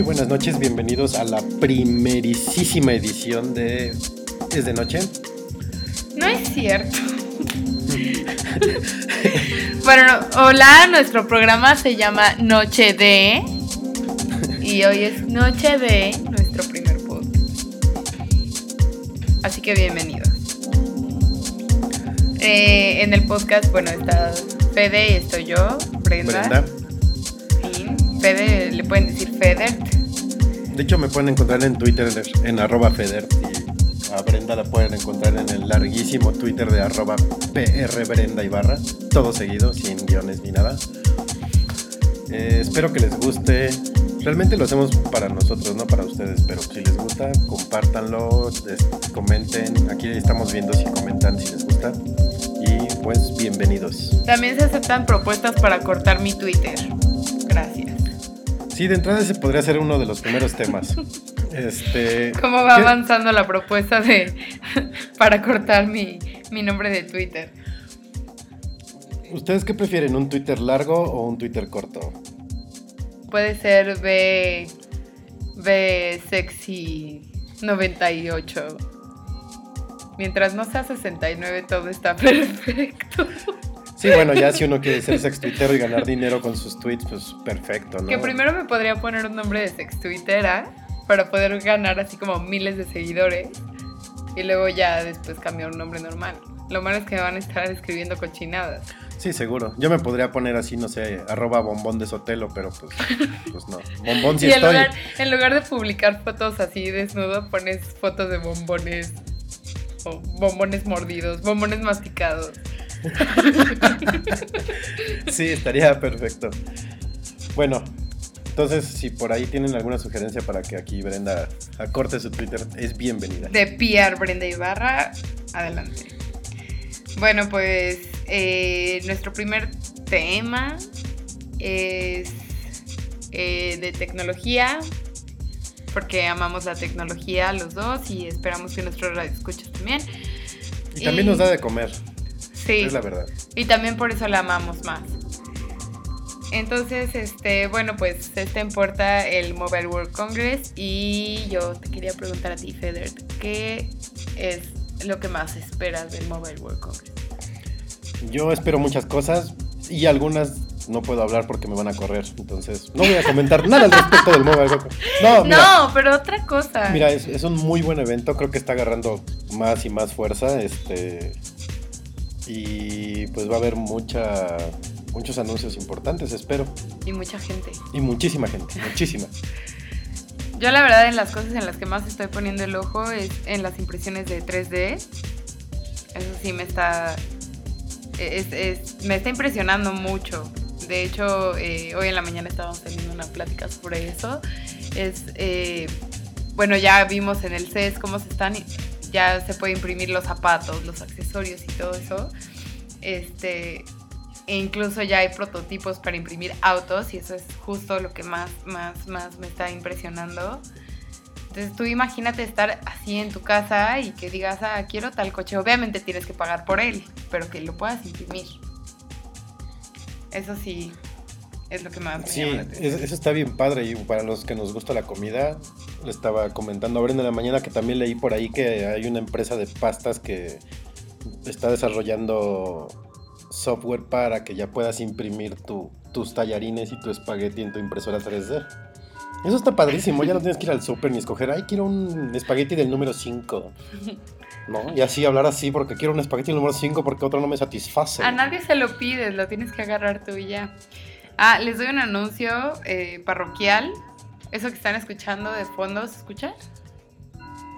Muy buenas noches, bienvenidos a la primerísima edición de ¿Es de noche? No es cierto. bueno, hola, nuestro programa se llama Noche de y hoy es Noche de nuestro primer podcast. Así que bienvenidos. Eh, en el podcast, bueno, está Fede y estoy yo, Brenda. Brenda. Fede, le pueden decir Feder. De hecho, me pueden encontrar en Twitter en arroba Feder y a Brenda la pueden encontrar en el larguísimo Twitter de arroba PR Brenda Ibarra, todo seguido, sin guiones ni nada. Eh, espero que les guste. Realmente lo hacemos para nosotros, no para ustedes, pero si les gusta, compártanlo, comenten. Aquí estamos viendo si comentan si les gusta. Y pues bienvenidos. También se aceptan propuestas para cortar mi Twitter. Gracias. Sí, de entrada ese podría ser uno de los primeros temas. Este. ¿Cómo va ¿qué- avanzando la propuesta de para cortar mi, mi nombre de Twitter? ¿Ustedes qué prefieren? ¿Un Twitter largo o un Twitter corto? Puede ser B, B sexy 98. Mientras no sea 69 todo está perfecto. Sí, bueno, ya si uno quiere ser sex tuitero y ganar dinero con sus tweets, pues perfecto, ¿no? Que primero me podría poner un nombre de sex twittera para poder ganar así como miles de seguidores y luego ya después cambiar un nombre normal. Lo malo es que me van a estar escribiendo cochinadas. Sí, seguro. Yo me podría poner así, no sé, arroba bombón de Sotelo, pero pues, pues no. Bombón sí y en estoy. lugar, en lugar de publicar fotos así desnudo, pones fotos de bombones. O bombones mordidos, bombones masticados. Sí, estaría perfecto. Bueno, entonces si por ahí tienen alguna sugerencia para que aquí Brenda acorte su Twitter, es bienvenida. De PR Brenda Ibarra, adelante. Bueno, pues eh, nuestro primer tema es eh, de tecnología, porque amamos la tecnología los dos y esperamos que nuestros radioescuchas también. Y también nos da de comer, Sí. es la verdad. Y también por eso la amamos más. Entonces, este, bueno, pues está en puerta el Mobile World Congress y yo te quería preguntar a ti, Feder, ¿qué es lo que más esperas del Mobile World Congress? Yo espero muchas cosas y algunas no puedo hablar porque me van a correr, entonces no voy a comentar nada al respecto del Mobile World Congress. No, mira, No, pero otra cosa. Mira, es, es un muy buen evento, creo que está agarrando más y más fuerza, este y pues va a haber mucha muchos anuncios importantes, espero, Y mucha gente. y muchísima gente, muchísima. Yo la verdad en las cosas en las que más estoy poniendo el ojo es en las impresiones de 3D. Eso sí me está, es- es- me está impresionando mucho. De hecho, eh, hoy en la mañana estábamos teniendo una plática sobre eso. Es, eh, bueno, ya vimos en el CES cómo se están, ya se puede imprimir los zapatos, los accesorios y todo eso. Este, e incluso ya hay prototipos para imprimir autos y eso es justo lo que más, más, más me está impresionando. Entonces tú imagínate estar así en tu casa y que digas, ah, quiero tal coche. Obviamente tienes que pagar por él, pero que lo puedas imprimir. Eso sí es lo que más me Sí, llama la es- atención. eso está bien padre y para los que nos gusta la comida, le estaba comentando ahora en la mañana que también leí por ahí que hay una empresa de pastas que está desarrollando software para que ya puedas imprimir tu- tus tallarines y tu espagueti en tu impresora 3D. Eso está padrísimo, ya no tienes que ir al súper ni escoger, ay, quiero un espagueti del número 5. ¿No? Y así hablar así porque quiero un espagueti del número 5 porque otro no me satisface. A nadie se lo pides, lo tienes que agarrar tú y ya. Ah, les doy un anuncio eh, parroquial. Eso que están escuchando de fondo, ¿se escucha?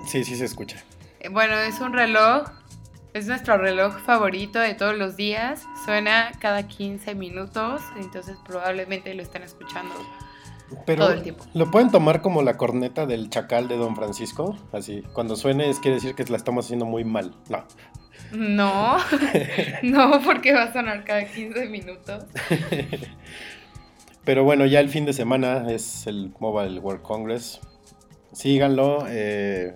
Sí, sí se escucha. Eh, Bueno, es un reloj. Es nuestro reloj favorito de todos los días. Suena cada 15 minutos. Entonces probablemente lo están escuchando. Pero Todo el tiempo. lo pueden tomar como la corneta del chacal de Don Francisco, así. Cuando suene es quiere decir que la estamos haciendo muy mal. No. No, no, porque va a sonar cada 15 minutos. Pero bueno, ya el fin de semana es el Mobile World Congress. Síganlo, eh,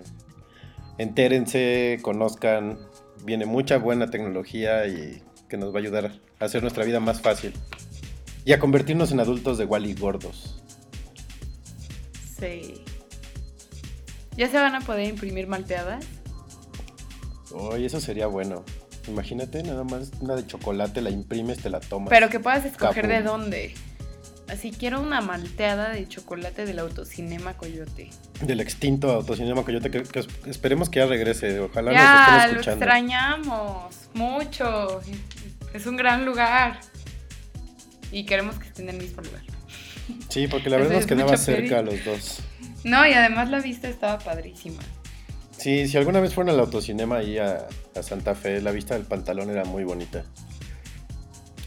entérense, conozcan. Viene mucha buena tecnología y que nos va a ayudar a hacer nuestra vida más fácil. Y a convertirnos en adultos de Wally gordos. Sí. ¿Ya se van a poder imprimir malteadas? Oye, eso sería bueno. Imagínate, nada más una de chocolate, la imprimes, te la tomas. Pero que puedas escoger Capum. de dónde. Así quiero una malteada de chocolate del autocinema Coyote. Del extinto Autocinema Coyote, que, que es- esperemos que ya regrese. Ojalá ya, nos lo estén escuchando. extrañamos mucho. Es un gran lugar. Y queremos que estén en el mismo lugar. Sí, porque la verdad nos es quedaba cerca a los dos. No, y además la vista estaba padrísima. Sí, si alguna vez fueron al autocinema ahí a, a Santa Fe, la vista del pantalón era muy bonita.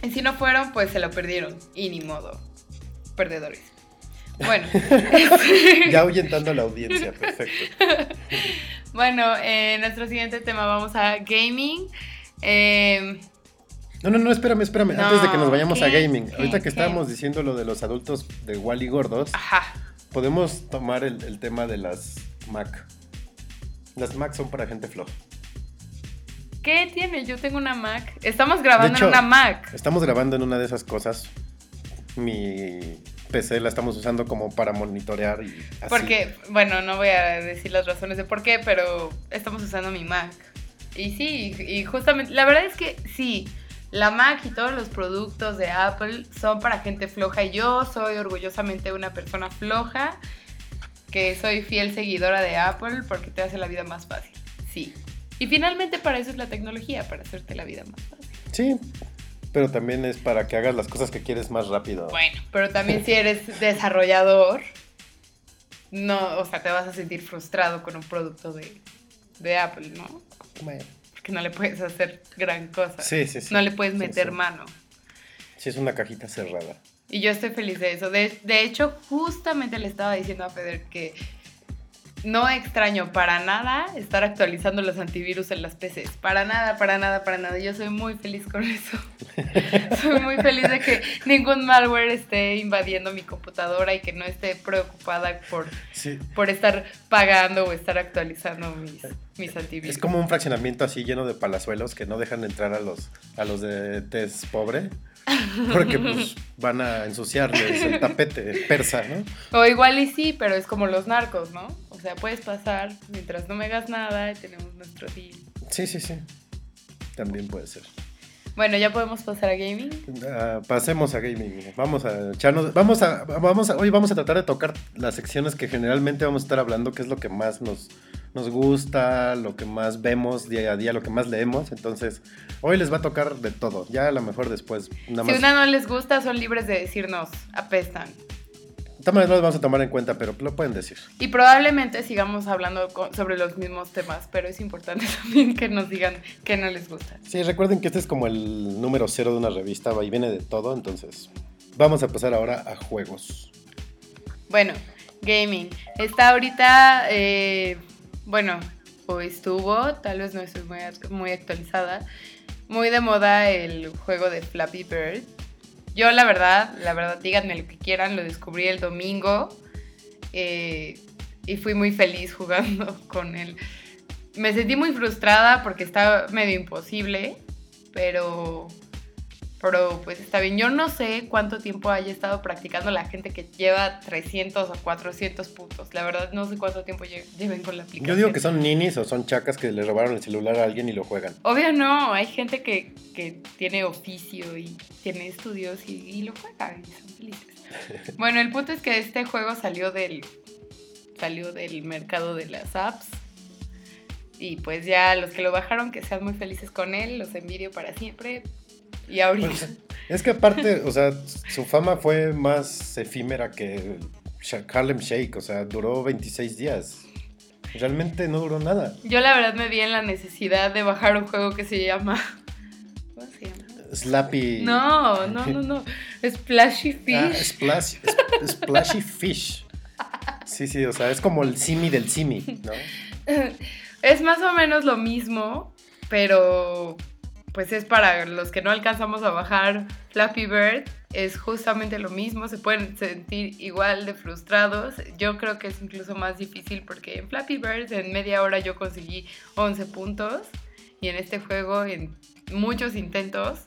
Y si no fueron, pues se lo perdieron. Y ni modo. Perdedores. Bueno. Ya ahuyentando a la audiencia, perfecto. bueno, eh, nuestro siguiente tema vamos a gaming. Eh, No, no, no, espérame, espérame. No, Antes de que nos vayamos a gaming, ¿Qué? ahorita que ¿Qué? estábamos diciendo lo de los adultos de Wally gordos, ajá. podemos tomar el, el tema de las Mac. Las Mac son para gente floja. ¿Qué tiene? Yo tengo una Mac. Estamos grabando hecho, en una Mac. Estamos grabando en una de esas cosas. Mi PC la estamos usando como para monitorear y así. Porque, bueno, no voy a decir las razones de por qué, pero estamos usando mi Mac. Y sí, y justamente, la verdad es que sí, la Mac y todos los productos de Apple son para gente floja. Y yo soy orgullosamente una persona floja, que soy fiel seguidora de Apple porque te hace la vida más fácil. Sí. Y finalmente para eso es la tecnología, para hacerte la vida más fácil. Sí, pero también es para que hagas las cosas que quieres más rápido. Bueno, pero también si eres desarrollador, no, o sea, te vas a sentir frustrado con un producto de, de Apple, ¿no? Bueno, Porque no le puedes hacer gran cosa. Sí, sí, sí. No le puedes Sí, meter sí. mano. Sí, es una cajita cerrada. Y yo estoy feliz de eso. De, de hecho, justamente le estaba diciendo a Feder que no extraño para nada estar actualizando los antivirus en las PCs. Para nada, para nada, para nada. Yo soy muy feliz con eso. soy muy feliz de que ningún malware esté invadiendo mi computadora y que no esté preocupada por, Sí. por estar pagando o estar actualizando mis, mis antivirus. Es como un fraccionamiento así lleno de palazuelos que no dejan entrar a los, a los de tez pobre. Porque pues van a ensuciarles el tapete persa, ¿no? O igual y sí, pero es como los narcos, ¿no? O sea, puedes pasar mientras no me hagas nada y tenemos nuestro deal. Sí, sí, sí. También puede ser. Bueno, ya podemos pasar a gaming. Ah, pasemos a gaming. Vamos a echarnos. Vamos a, vamos a. Hoy vamos a tratar de tocar las secciones que generalmente vamos a estar hablando, que es lo que más nos, nos gusta, lo que más vemos día a día, lo que más leemos. Entonces, hoy les va a tocar de todo. Ya a lo mejor después. Nada Si más. una no les gusta, son libres de decirnos, apestan. De todas maneras, no lo vamos a tomar en cuenta, pero lo pueden decir. Y probablemente sigamos hablando sobre los mismos temas, pero es importante también que nos digan que no les gusta. Sí, recuerden que este es como el número cero de una revista, y viene de todo. Entonces, vamos a pasar ahora a juegos. Bueno, gaming. Está ahorita, eh, bueno, o estuvo, tal vez no estoy muy, muy actualizada, muy de moda el juego de Flappy Bird. Yo la verdad, la verdad, díganme lo que quieran, lo descubrí el domingo eh, y fui muy feliz jugando con él. Me sentí muy frustrada porque estaba medio imposible, pero pero pues está bien. Yo no sé cuánto tiempo haya estado practicando la gente que lleva 300 o 400 puntos. La verdad no sé cuánto tiempo lle- lleven con la aplicación. Yo digo que son ninis o son chacas que le robaron el celular a alguien y lo juegan. Obvio no, hay gente que, que tiene oficio y tiene estudios y, y lo juega y son felices. Bueno, el punto es que este juego salió del, salió del mercado de las apps. Y pues ya los que lo bajaron, que sean muy felices con él, los envidio para siempre. Y ahorita... Pues, es que aparte, o sea, su fama fue más efímera que Harlem Shake, o sea, duró 26 días. Realmente no duró nada. Yo la verdad me vi en la necesidad de bajar un juego que se llama... ¿Cómo se llama? Slappy. No, no, no, no. Splashy Fish. Ah, Splash, Splashy Fish. Sí, sí, o sea, es como el simi del simi, ¿no? Es más o menos lo mismo, pero pues es para los que no alcanzamos a bajar Flappy Bird. Es justamente lo mismo, se pueden sentir igual de frustrados. Yo creo que es incluso más difícil porque en Flappy Bird en media hora yo conseguí 11 puntos y en este juego en muchos intentos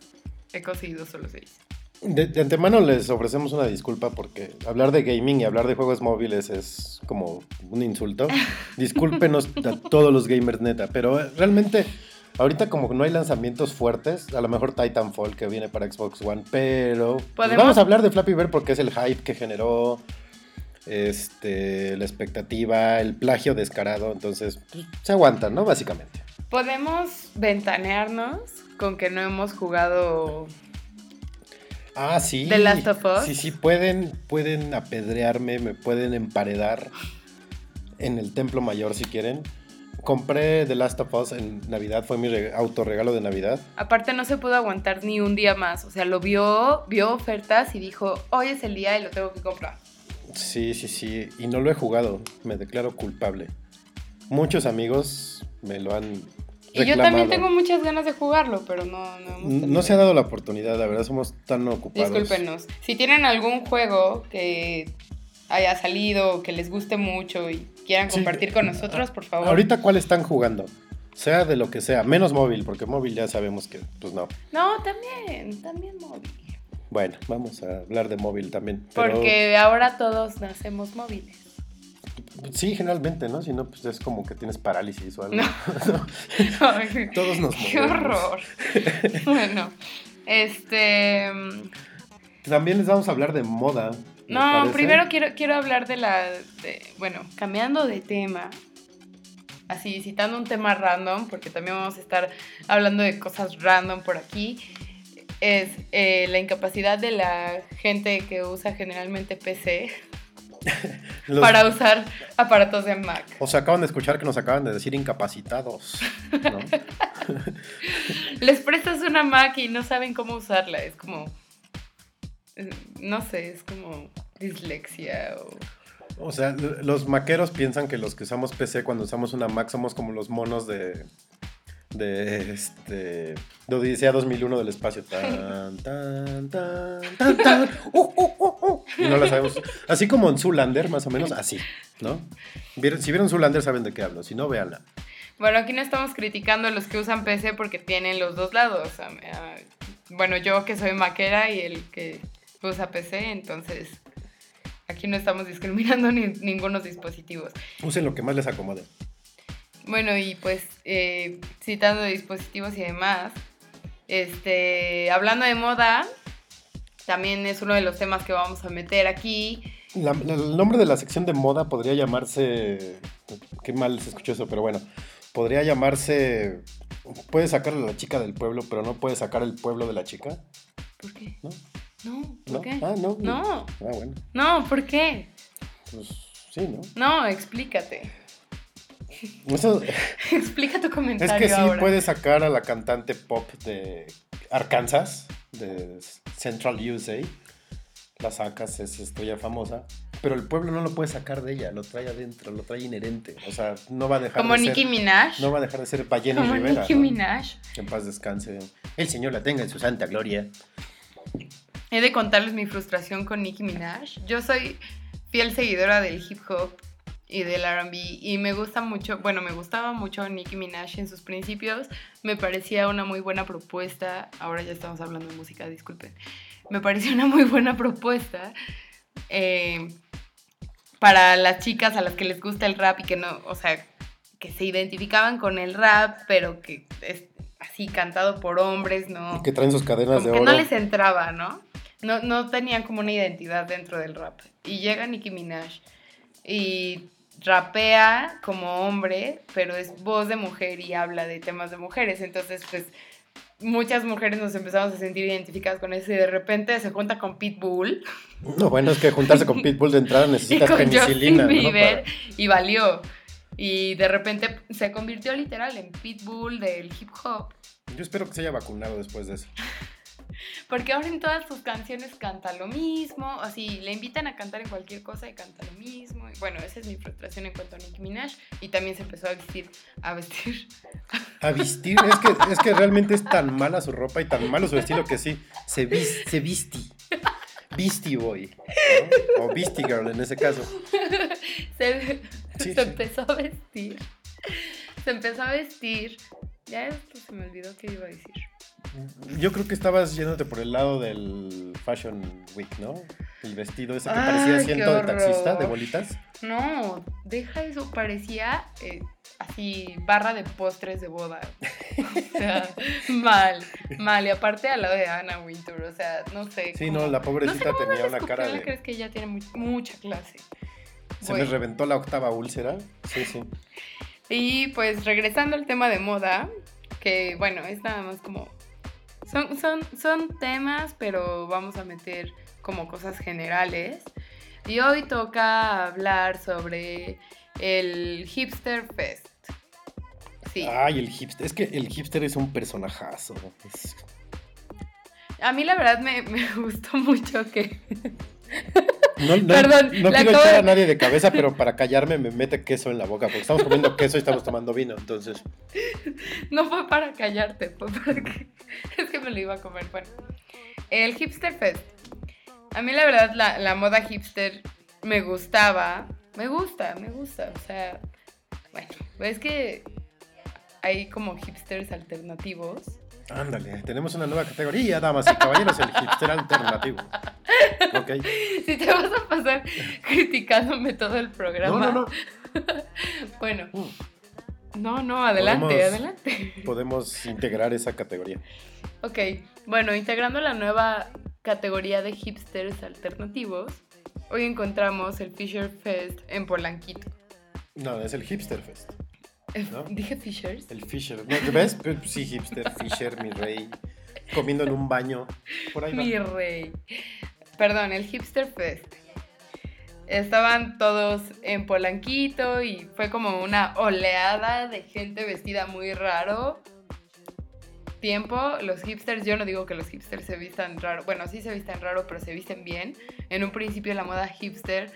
he conseguido solo 6. De, de, antemano les ofrecemos una disculpa porque hablar de gaming y hablar de juegos móviles es como un insulto. Discúlpenos a todos los gamers neta, pero realmente ahorita como que no hay lanzamientos fuertes, a lo mejor Titanfall que viene para Xbox One, pero pues vamos a hablar de Flappy Bird porque es el hype que generó este, la expectativa, el plagio descarado, entonces pues, se aguantan, ¿no? Básicamente. Podemos ventanearnos con que no hemos jugado Ah, sí. The Last of Us. Sí, sí, pueden, pueden apedrearme, me pueden emparedar en el Templo Mayor si quieren. Compré The Last of Us en Navidad, fue mi autorregalo de Navidad. Aparte no se pudo aguantar ni un día más, o sea, lo vio, vio ofertas y dijo, hoy es el día y lo tengo que comprar. Sí, sí, sí, y no lo he jugado, me declaro culpable. Muchos amigos me lo han y yo también tengo muchas ganas de jugarlo, pero no... No, no se ha dado la oportunidad, la verdad, somos tan ocupados. Discúlpenos. Si tienen algún juego que haya salido, que les guste mucho y quieran compartir con nosotros, por favor. Ahorita, ¿cuál están jugando? Sea de lo que sea, menos móvil, porque móvil ya sabemos que, pues no. No, también, también móvil. Bueno, vamos a hablar de móvil también. Porque ahora todos nacemos móviles. Sí, generalmente, ¿no? Si no, pues es como que tienes parálisis o algo. Todos nos movemos. Qué horror. bueno, este... También les vamos a hablar de moda. No, primero quiero, quiero hablar de la... bueno, cambiando de tema. Así, citando un tema random, porque también vamos a estar hablando de cosas random por aquí. Es eh, la incapacidad de la gente que usa generalmente PC para usar aparatos de Mac. O sea, acaban de escuchar que nos acaban de decir incapacitados. Les prestas una Mac y no saben cómo usarla. Es como. No sé, es como dislexia o. O sea, los maqueros piensan que los que usamos PC cuando usamos una Mac somos como los monos de, de este de Odisea 2001 del espacio. Tan tan tan tan tan. Uh, uh, uh, y no la sabemos. Así como en Zoolander más o menos así no si vieron Zoolander saben de qué hablo. Si no véanla. Bueno aquí no estamos criticando a los que usan PC porque tienen los dos lados. Bueno yo que soy maquera y el que usa PC entonces aquí no estamos discriminando ni, ningunos dispositivos usen lo que más les acomode bueno, y pues eh, citando dispositivos y demás, este, hablando de moda, también es uno de los temas que vamos a meter aquí. el nombre de la sección de moda podría llamarse, qué mal se escuchó eso, pero bueno, podría llamarse, puede sacar a la chica del pueblo, pero no puede sacar el pueblo de la chica. ¿Por qué? ¿No? No, ¿por qué? Ah, no. No. Ah, bueno. No, ¿por qué? Pues sí, ¿no? No, explícate. Explica tu comentario. Es que sí puede sacar a la cantante pop de Arkansas, de Central USA. La sacas, es estrella famosa. Pero el pueblo no lo puede sacar de ella, lo trae adentro, lo trae inherente. O sea, no va a dejar Como Nicki Minaj. No va a dejar de ser Ballena Como Rivera. Nicki Minaj. en paz descanse. El Señor la tenga en su santa gloria. He de contarles mi frustración con Nicki Minaj. Yo soy fiel seguidora del hip hop y del RB. Y me gusta mucho, bueno, me gustaba mucho Nicki Minaj en sus principios. Me parecía una muy buena propuesta. Ahora ya estamos hablando de música, disculpen. Me parecía una muy buena propuesta. Eh, para las chicas a las que les gusta el rap y que no, o sea, que se identificaban con el rap, pero que es así cantado por hombres, ¿no? que traen sus cadenas de oro. Que no les entraba, ¿no? ¿No? No tenían como una identidad dentro del rap. Y llega Nicki Minaj y rapea como hombre, pero es voz de mujer y habla de temas de mujeres. Entonces, pues muchas mujeres nos empezamos a sentir identificadas con eso y de repente se junta con Pitbull. No, bueno, es que juntarse con Pitbull de entrada necesitas y penicilina. Y valió. Y de repente se convirtió literal en Pitbull del hip hop. Yo espero que se haya vacunado después de eso. Porque ahora en todas sus canciones canta lo mismo, así le invitan a cantar en cualquier cosa y canta lo mismo. Y bueno, esa es mi frustración en cuanto a Nicki Minaj. Y también se empezó a vestir. A vestir. A vestir. Es que, es que realmente es tan mala su ropa y tan malo su estilo que sí, se, vis, se visti. Beastie Boy. O Beastie Girl en ese caso. Se, se empezó a vestir. Se empezó a vestir. Ya esto se me olvidó qué iba a decir. Yo creo que estabas yéndote por el lado del Fashion Week, ¿no? El vestido ese que parecía asiento de taxista, de bolitas. No, deja eso, parecía eh, así barra de postres de boda. o sea, mal, mal. Y aparte al lado de Anna Wintour, o sea, no sé. Sí, no, la pobrecita tenía una cara de... crees que ella tiene mucha clase? Se me reventó la octava úlcera. Sí, sí. Y pues regresando al tema de moda, que bueno, es nada más como... Son, son, son temas, pero vamos a meter como cosas generales. Y hoy toca hablar sobre el Hipster Fest. Sí. Ay, el hipster. Es que el hipster es un personajazo. A mí la verdad me, me gustó mucho que no, Perdón, no quiero echar a nadie de cabeza, pero para callarme me mete queso en la boca, porque estamos comiendo queso y estamos tomando vino, entonces. No fue para callarte, fue para que. Es que me lo iba a comer. Bueno, el Hipster Fest. A mí, la verdad, la, la moda hipster me gustaba. Me gusta, me gusta. O sea, bueno, es que hay como hipsters alternativos Ándale, tenemos una nueva categoría, damas y caballeros, el hipster alternativo. Ok. Si te vas a pasar criticándome todo el programa. No, no, no. bueno. Mm. No, no, adelante, adelante. Podemos integrar esa categoría. Ok, bueno, integrando la nueva categoría de hipsters alternativos, hoy encontramos el Fisher Fest en Polanquito. No, es el Hipster Fest. Dije Fishers. El Fisher. ¿Ves? Sí, hipster, Fisher, mi rey. Comiendo en un baño. Por ahí Mi rey. Perdón, el Hipster Fest. Estaban todos en Polanquito y fue como una oleada de gente vestida muy raro. Tiempo, los hipsters, yo no digo que los hipsters se vistan raro, bueno, sí se vistan raro, pero se visten bien. En un principio la moda hipster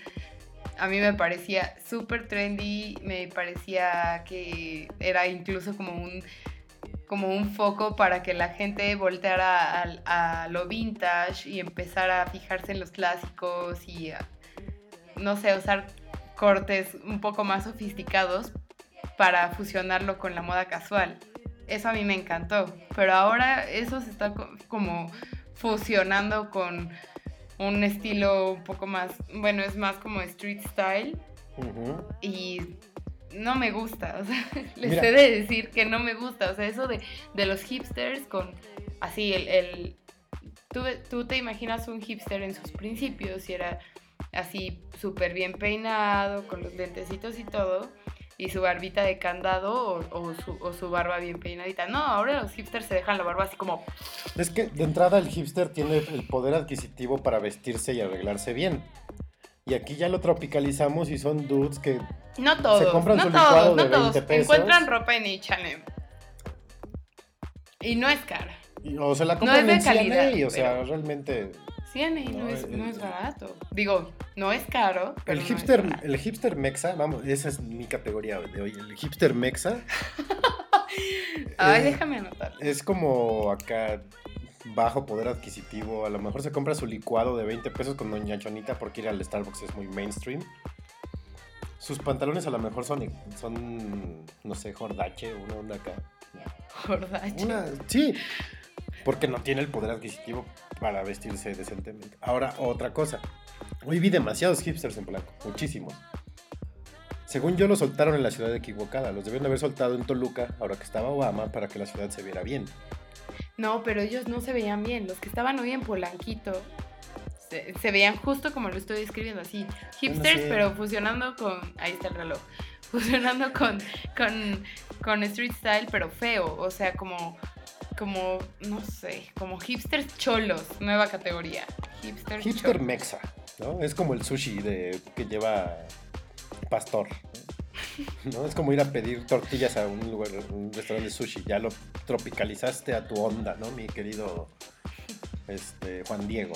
a mí me parecía súper trendy, me parecía que era incluso como un, como un foco para que la gente volteara a, lo vintage y empezara a fijarse en los clásicos y, no sé, usar cortes un poco más sofisticados para fusionarlo con la moda casual. Eso a mí me encantó, pero ahora eso se está como fusionando con un estilo un poco más, bueno, es más como street style. Y no me gusta, o sea, les he de decir que no me gusta, o sea, eso de, los hipsters con así, el, el tú, tú, te imaginas un hipster en sus principios y era así súper bien peinado, con los lentecitos y todo, y su barbita de candado o, su, barba bien peinadita. No, ahora los hipsters se dejan la barba así como... Es que de entrada el hipster tiene el poder adquisitivo para vestirse y arreglarse bien. Y aquí ya lo tropicalizamos y son dudes que no todos, se compran no su todos, no todos. Encuentran ropa en H&M. Y no es cara. o se la compran en C&A, o sea, realmente no, es, no es barato. Digo, no es caro. el hipster, el hipster mexa, vamos, esa es mi categoría de hoy. El hipster mexa. Ay, déjame anotar. Es como acá bajo poder adquisitivo. A lo mejor se compra su licuado de 20 pesos con Doña Chonita porque ir al Starbucks es muy mainstream. Sus pantalones a lo mejor son, son no sé, jordache, una onda acá. Jordache. sí, porque no tiene el poder adquisitivo para vestirse decentemente. Ahora, otra cosa. Hoy vi demasiados hipsters en blanco, muchísimos. Según yo, lo soltaron en la ciudad equivocada. Los debieron haber soltado en Toluca, ahora que estaba Obama, para que la ciudad se viera bien. No, pero ellos no se veían bien. Los que estaban hoy en Polanquito se, veían justo como lo estoy describiendo, así. Hipsters, pero fusionando con. Ahí está el reloj. Fusionando con, con, con street style, pero feo. O sea, como como, no sé, como hipsters cholos, nueva categoría. Hipster, Hipster mexa, ¿no? Es como el sushi de que lleva pastor. ¿no? Es como ir a pedir tortillas a un lugar, un restaurante de sushi. Ya lo tropicalizaste a tu onda, ¿no? Mi querido este, Juan Diego.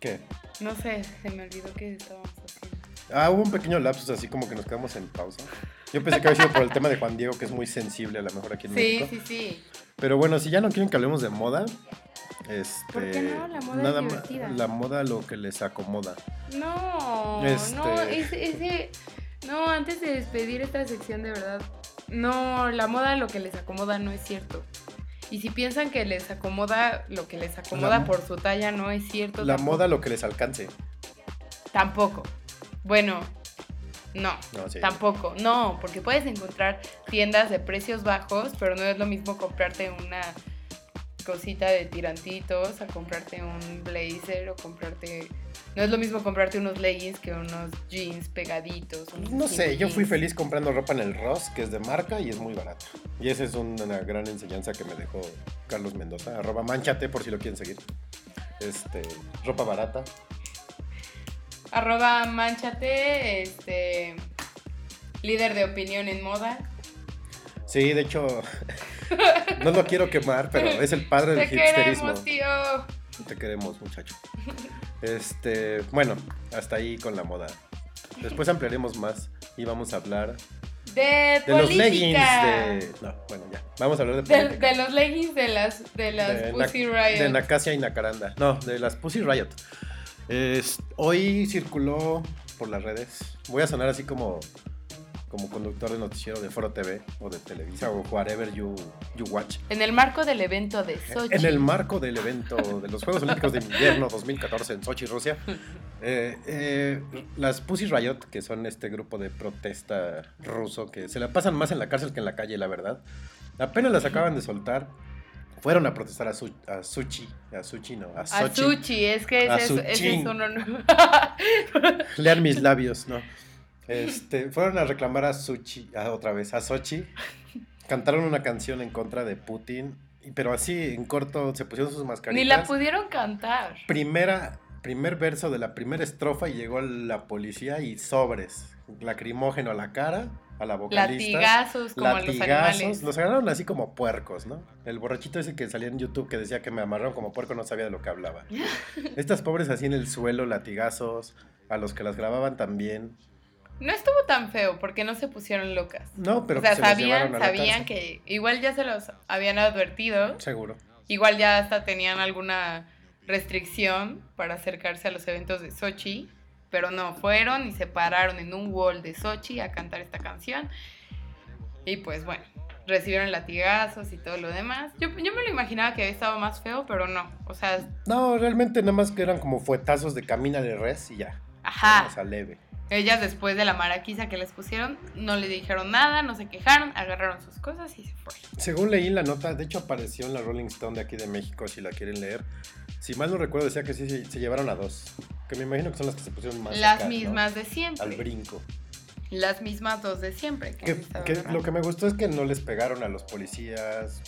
¿Qué? No sé, se me olvidó que estábamos haciendo. Ah, hubo un pequeño lapsus así como que nos quedamos en pausa. Yo pensé que había sido por el tema de Juan Diego, que es muy sensible a lo mejor aquí en México. Sí, sí, sí. Pero bueno, si ya no quieren que hablemos de moda, este, ¿Por qué no? La moda nada más la moda lo que les acomoda. No, no, este ese, no, antes de despedir esta sección de verdad, no, la moda lo que les acomoda no es cierto. Y si piensan que les acomoda lo que les acomoda La- por su talla, no es cierto. La tampoco. moda lo que les alcance. Tampoco. Bueno, no, No, sí. tampoco. No, porque puedes encontrar tiendas de precios bajos, pero no es lo mismo comprarte una cosita de tirantitos a comprarte un blazer o comprarte... No es lo mismo comprarte unos leggings que unos jeans pegaditos. unos No sé, yo fui feliz comprando ropa en el Ross, que es de marca y es muy barato. Y esa es una gran enseñanza que me dejó Carlos Mendoza. Arroba manchate por si lo quieren seguir. Este, ropa barata. Arroba manchate, este... Líder de opinión en moda. Sí, de hecho, no lo quiero quemar, pero es el padre del Te hipsterismo. queremos, tío. Te queremos, muchacho. Este, bueno, hasta ahí con la moda. Después ampliaremos más y vamos a hablar De, de los leggings de. No, bueno, ya. Vamos a hablar de De, de los leggings de las, de las de, Pussy Na- Riot. de Nacasia y Nacaranda. No, de las Pussy Riot. Es- hoy circuló por las redes. Voy a sonar así como, como conductor de noticiero de Foro TV o de Televisa o whatever you, you watch. En el marco del evento de Sochi. En el marco del evento de los Juegos Olímpicos de Invierno 2014 en Sochi, Rusia, eh, eh, las Pussy Riot, que son este grupo de protesta ruso que se la pasan más en la cárcel que en la calle, la verdad, apenas las acaban de soltar. Fueron a protestar a, Su- a Suchi, a Suchi no, a A Sochi. Suchi, es que ese, es, ese es uno. no- Lean mis labios, ¿no? Este, fueron a reclamar a Suchi, a, otra vez, a Sochi. Cantaron una canción en contra de Putin, pero así en corto se pusieron sus mascaritas. Ni la pudieron cantar. primera, primer verso de la primera estrofa y llegó la policía y sobres. Lacrimógeno a la cara, a la vocalista. Latigazos como a los animales. Los agarraron así como puercos, ¿no? El borrachito ese que salía en YouTube que decía que me amarraron como puerco no sabía de lo que hablaba. Estas pobres así en el suelo, latigazos, a los que las grababan también. No estuvo tan feo porque no se pusieron locas. No, pero o sea, se las sabían, sabían que igual ya se los habían advertido. Seguro. Igual ya hasta tenían alguna restricción para acercarse a los eventos de Sochi, pero no, fueron y se pararon en un wall de Sochi a cantar esta canción. Y pues bueno, recibieron latigazos y todo lo demás. Yo, yo me lo imaginaba que había estado más feo, pero no. O sea, No, realmente nada más que eran como fuetazos de camina de res y ya. ajá. O sea, leve. Ellas después de la maraquiza que les pusieron, no le dijeron nada, no se quejaron, agarraron sus cosas y se fue. Según leí la nota, de hecho apareció en la Rolling Stone de aquí de México, si la quieren leer. Si mal no recuerdo, decía que sí se, se llevaron a dos. Que me imagino que son las que se pusieron más Las acá, ¿no? mismas de al siempre. brinco. Las mismas dos de siempre. que Que, que lo que me gustó es que no les pegaron a los policías,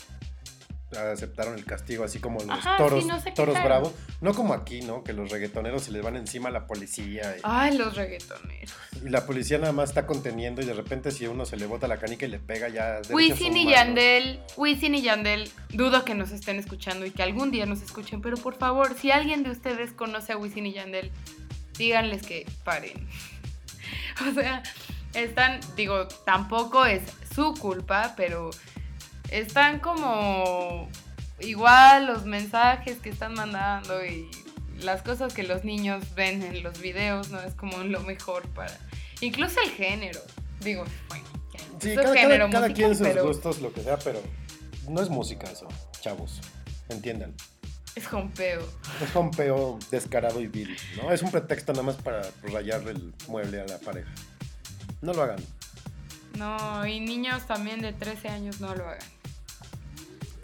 aceptaron el castigo, así como los Ajá, toros, sí, no se toros bravos. No como aquí, ¿no? Que los reggaetoneros se les van encima a la policía y, Ay, los reggaetoneros. y la policía nada más está conteniendo y de repente si uno se le bota la canica y le pega ya... Wisin y. Yandel, Wisin y Yandel, dudo que nos estén escuchando y que algún día nos escuchen, pero por favor, si alguien de ustedes conoce a Wisin y Yandel, díganles que paren. o sea, están, digo, tampoco es su culpa, pero están como igual los mensajes que están mandando y las cosas que los niños ven en los videos no es como lo mejor para... Incluso el género, digo, bueno, Sí, es cada, género cada- cada quien sus pero gustos, lo que sea, pero no es música eso, chavos. Entiendan. es jompeo. Es un peo descarado y vil, ¿no? Es un pretexto nada más para rayar el mueble a la pareja. No lo hagan. No, y niños también de 13 años no lo hagan.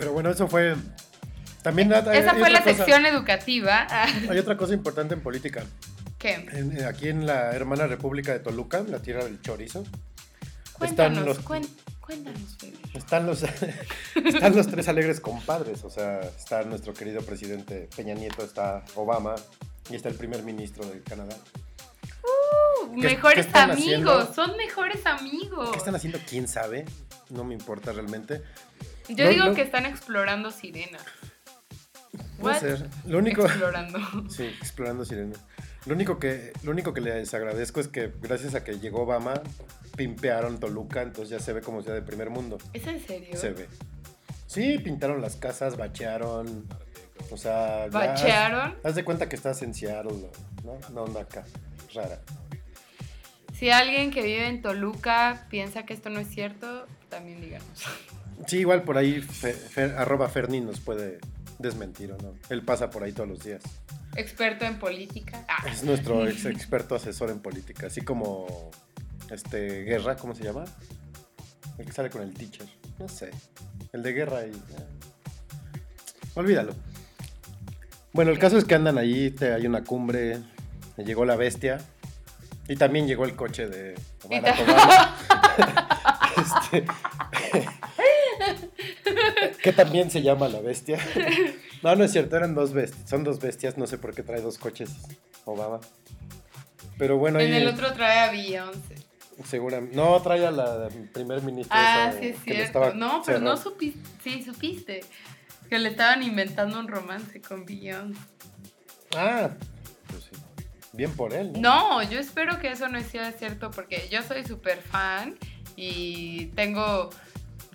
Pero bueno, eso fue. También hay- Esa fue la cosa- sección educativa. Hay otra cosa importante en política. ¿Qué? En- eh, aquí en la hermana República de Toluca, la tierra del chorizo, Cuéntanos, los- cuen- cuéntanos, Fede. están los, están los tres alegres compadres. O sea, está nuestro querido presidente Peña Nieto, está Obama y está el primer ministro de Canadá. Uh, ¿Qué- mejores qué están amigos, haciendo? son mejores amigos. ¿Qué están haciendo? ¿Quién sabe? No me importa realmente. Yo No, digo no. que están explorando Sirena. Puede ser. Lo único. Explorando. Sí, explorando Sirena. Lo único que, lo único que les agradezco es que gracias a que llegó Obama, pimpearon Toluca, entonces ya se ve como ciudad de primer mundo. ¿Es en serio? Se ve. Sí, pintaron las casas, bachearon. O sea, ¿Bachearon? Haz, haz de cuenta que estás en Seattle, ¿no? Una onda acá, rara. Si alguien que vive en Toluca piensa que esto no es cierto, también díganos. Sí, igual por ahí Fe- Fer- arroba Ferni nos puede desmentir o no. Él pasa por ahí todos los días. Experto en política. Ah, Es nuestro ex experto asesor en política, así como este Guerra, ¿cómo se llama? El que sale con el teacher. No sé. El de Guerra y. eh. Olvídalo. Bueno, el caso es que andan ahí, te- hay una cumbre, llegó la bestia y también llegó el coche de Barack Obama. Este, que también se llama la bestia. No, no es cierto, eran dos bestias. Son dos bestias, no sé por qué trae dos coches Obama. Pero bueno, en el otro trae a Beyoncé. seguramente. No, trae a la primer ministra. Ah, esa sí es cierto. No, pero no supiste. Sí, supiste. Que le estaban inventando un romance con Beyoncé. Ah, pues sí. Bien por él, ¿no? No, yo espero que eso no sea cierto porque yo soy súper fan y tengo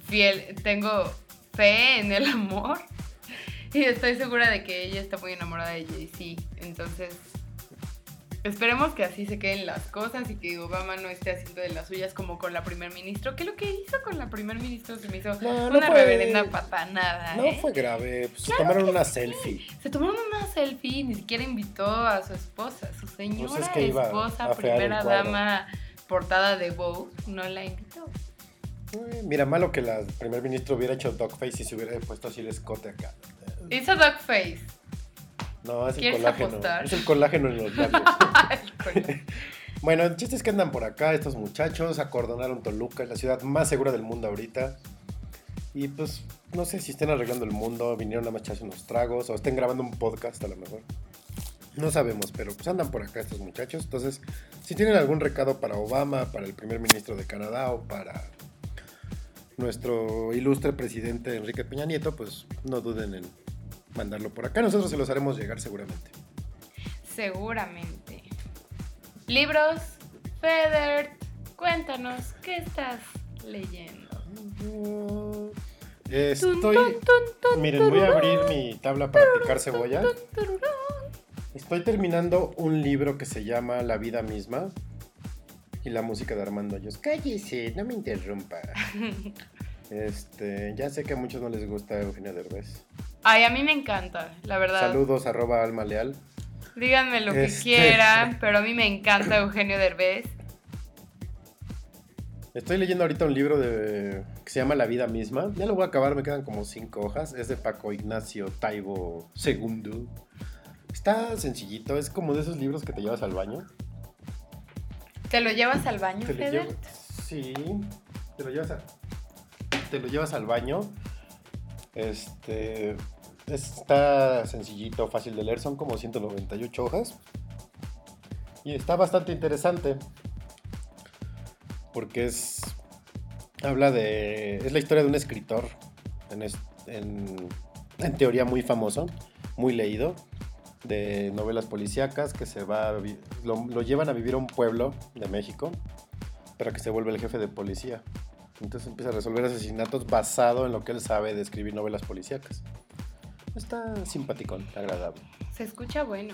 fiel, tengo fe en el amor y estoy segura de que ella está muy enamorada de Jay-Z. Entonces, esperemos que así se queden las cosas y que Obama no esté haciendo de las suyas como con la primer ministro, que lo que hizo con la primer ministro se me hizo No, no una fue- reverenda patanada. No ¿eh? fue grave, pues, se tomaron una sí. selfie. Se tomaron una selfie, ni siquiera invitó a su esposa, su señora Pues es que iba esposa, primera dama, portada de Vogue, no la invitó. Eh, Mira, malo que la primer ministro hubiera hecho dogface y se hubiera puesto así el escote acá. Hizo dog face. No, es el ¿Quieres colágeno. apostar? Es el colágeno en los labios. El. Bueno, el chiste es que andan por acá estos muchachos, acordonaron Toluca, es la ciudad más segura del mundo ahorita. Y pues, no sé si estén arreglando el mundo, vinieron a más echarse unos tragos o estén grabando un podcast a lo mejor. No sabemos, pero pues andan por acá estos muchachos. Entonces, si tienen algún recado para Obama, para el primer ministro de Canadá o para nuestro ilustre presidente Enrique Peña Nieto, pues no duden en mandarlo por acá. Nosotros se los haremos llegar seguramente. Seguramente. Libros, Feder, cuéntanos, ¿qué estás leyendo? Estoy. Miren, voy a abrir mi tabla para picar cebolla. Estoy terminando un libro que se llama La vida misma y la música de Armando Hoyos. Cállese, no me interrumpa. Este, ya sé que a muchos no les gusta Eugenio Derbez. Ay, a mí me encanta, la verdad. Saludos arroba alma leal. Díganme lo que Este- quieran, pero a mí me encanta Eugenio Derbez. Estoy leyendo ahorita un libro de, que se llama La vida misma. Ya lo voy a acabar, me quedan como cinco hojas. Es de Paco Ignacio Taibo II. Está sencillito, es como de esos libros que te llevas al baño. ¿Te lo llevas al baño, Te lo Feder? llevo- Sí, te lo llevas a- te lo llevas al baño. Este está sencillito, fácil de leer, son como 198 hojas. Y está bastante interesante. Porque es habla de es la historia de un escritor en, en, en teoría muy famoso, muy leído de novelas policíacas que se va a lo, lo llevan a vivir a un pueblo de México para que se vuelva el jefe de policía. Entonces empieza a resolver asesinatos basado en lo que él sabe de escribir novelas policíacas. Está simpaticón, agradable. Se escucha bueno.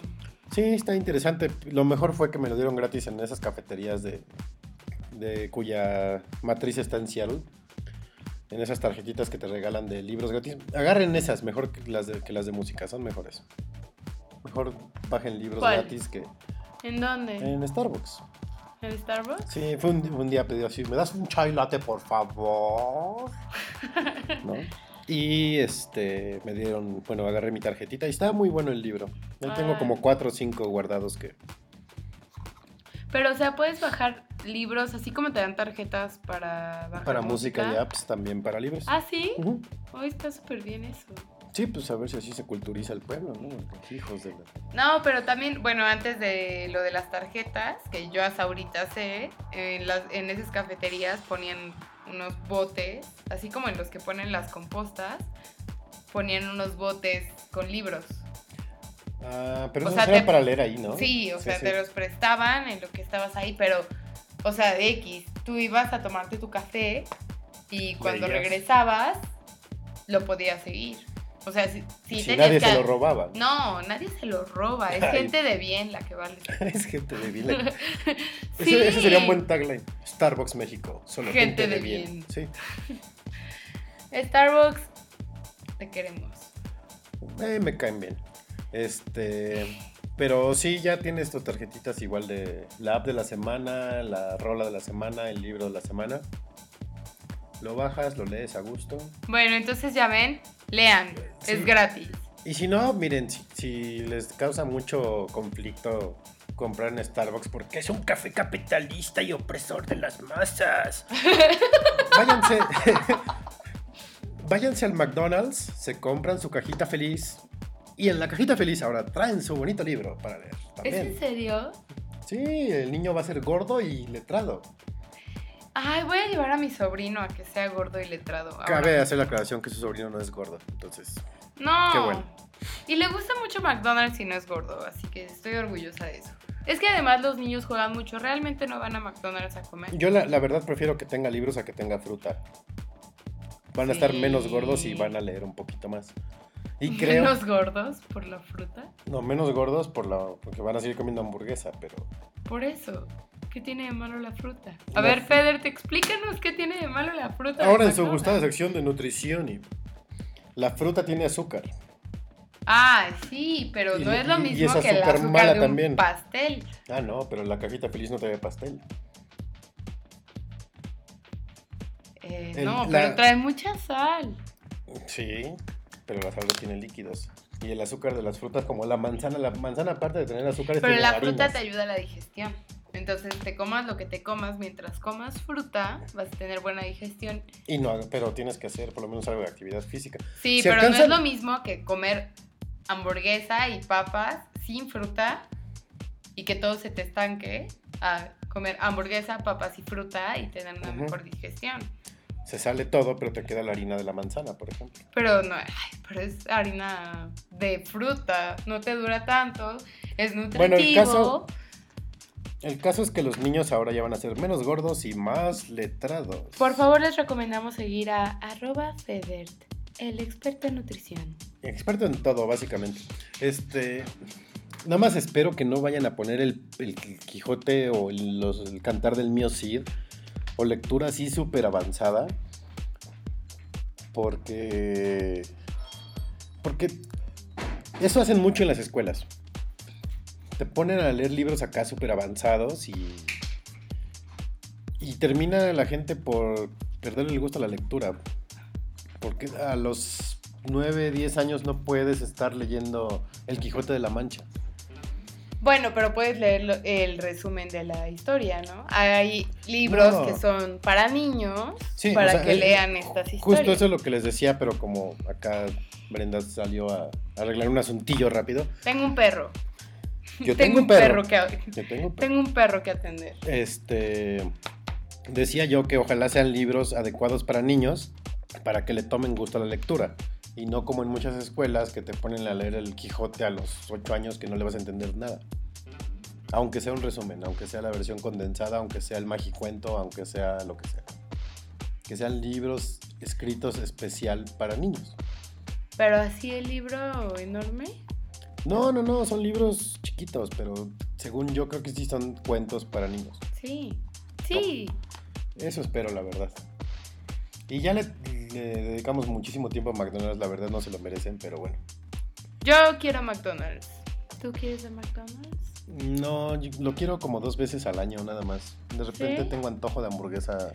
Sí, está interesante. Lo mejor fue que me lo dieron gratis en esas cafeterías de, de cuya matriz está en Seattle. En esas tarjetitas que te regalan de libros gratis. Agarren esas, mejor que las de, que las de música, son mejores. Mejor bajen libros ¿Cuál? gratis que ¿En dónde? en Starbucks. ¿En Starbucks? Sí, fue un, un día pedido así, ¿me das un chai latte, por favor? ¿No? Y este, me dieron, bueno, agarré mi tarjetita y estaba muy bueno el libro. Ahí tengo como cuatro o cinco guardados que... Pero, o sea, puedes bajar libros así como te dan tarjetas para bajar Para música y apps, también para libros. Ah, sí. Hoy está súper bien eso. Sí, pues a ver si así se culturiza el pueblo, ¿no? Hijos de la... No, pero también, bueno, antes de lo de las tarjetas, que yo hasta ahorita sé, en, las, en esas cafeterías ponían unos botes, así como en los que ponen las compostas, ponían unos botes con libros. Ah, pero eso sea, era te- para leer ahí, ¿no? Sí, o sea, sí. te los prestaban en lo que estabas ahí, pero, o sea, de X, tú ibas a tomarte tu café y cuando Leías. regresabas lo podías seguir. O sea, si, si, Si tenías nadie que- se lo robaba. No, nadie se lo roba. Es Ay. gente de bien la que vale. es gente de bien. Ese, Sí. ese sería un buen tagline. Starbucks México. Solo Gente gente, de de bien. bien. Sí. Starbucks, te queremos. Eh, me caen bien. Este. Pero sí, ya tienes tus tarjetitas igual de la app de la semana, la rola de la semana, el libro de la semana. Lo bajas, lo lees a gusto. Bueno, entonces ya ven, lean, Sí. es gratis. Y si no, miren, si, si les causa mucho conflicto comprar en Starbucks porque es un café capitalista y opresor de las masas. váyanse. váyanse al McDonald's, se compran su cajita feliz. Y en la cajita feliz ahora traen su bonito libro para leer. ¿Es También. en serio? Sí, el niño va a ser gordo y letrado. Ay, voy a llevar a mi sobrino a que sea gordo y letrado. ahora. Cabe hacer la aclaración que su sobrino no es gordo. Entonces, No. Qué bueno. Y le gusta mucho McDonald's y no es gordo, así que estoy orgullosa de eso. Es que además los niños juegan mucho, realmente no van a McDonald's a comer. yo la, la verdad prefiero que tenga libros a que tenga fruta. Van a estar menos gordos y van a leer un poquito más. Y creo... Menos gordos por la fruta. No, menos gordos por la, porque van a seguir comiendo hamburguesa, pero... Por eso. ¿Qué tiene de malo la fruta? A La ver, Feder, te explícanos qué tiene de malo la fruta. Ahora en su gustada sección de nutrición y... La fruta tiene azúcar. Ah, sí, pero Y- no es lo y- y mismo es que el azúcar azúcar mala de un también. pastel. Ah, no, pero la cajita feliz no trae pastel. Eh, El- no, la- pero trae mucha sal. Sí, pero la sal no tiene líquidos. Y el azúcar de las frutas, como la manzana, la manzana aparte de tener azúcar, Pero tiene la fruta te ayuda a la digestión. Entonces, te comas lo que te comas mientras comas fruta, vas a tener buena digestión. Y no, pero tienes que hacer por lo menos algo de actividad física. Sí, Si pero no es lo mismo que comer hamburguesa y papas sin fruta y que todo se te estanque a comer hamburguesa, papas y fruta y tener una Ujú. mejor digestión. Se sale todo, pero te queda la harina de la manzana, por ejemplo. Pero no, ay, pero es harina de fruta, no te dura tanto, es nutritivo. Bueno, el caso- El caso es que los niños ahora ya van a ser menos gordos y más letrados. Por favor, les recomendamos seguir a arroba Federt, el experto en nutrición. Experto en todo, básicamente. Este. Nada más espero que no vayan a poner el, el Quijote o el, los- el cantar del mío Cid o lectura así súper avanzada. Porque. Porque eso hacen mucho en las escuelas. Te ponen a leer libros acá súper avanzados y. Y termina la gente por perderle el gusto a la lectura. Porque a los 9, 10 años no puedes estar leyendo El Quijote de la Mancha. Bueno, pero puedes leer el resumen de la historia, ¿no? Hay libros No. que son para niños, Sí, para o sea, que eh, lean estas historias. Justo eso es lo que les decía, pero como acá Brenda salió a arreglar un asuntillo rápido. Tengo un perro. Yo tengo, un perro. que Yo tengo un perro. tengo un perro que atender. Este. Decía yo que ojalá sean libros adecuados para niños para que le tomen gusto a la lectura. Y no como en muchas escuelas que te ponen a leer el Quijote a los 8 años que no le vas a entender nada. Aunque sea un resumen, aunque sea la versión condensada, aunque sea el magicuento, aunque sea lo que sea. Que sean libros escritos especial para niños. Pero así el libro enorme. No, no, no, son libros chiquitos, pero según yo creo que sí son cuentos para niños. Sí. Sí. Eso espero, la verdad. Y ya le, le dedicamos muchísimo tiempo a McDonald's, la verdad no se lo merecen, pero bueno. Yo quiero McDonald's. ¿Tú quieres de McDonald's? No, lo quiero como dos veces al año nada más. De repente ¿Sí? tengo antojo de hamburguesa.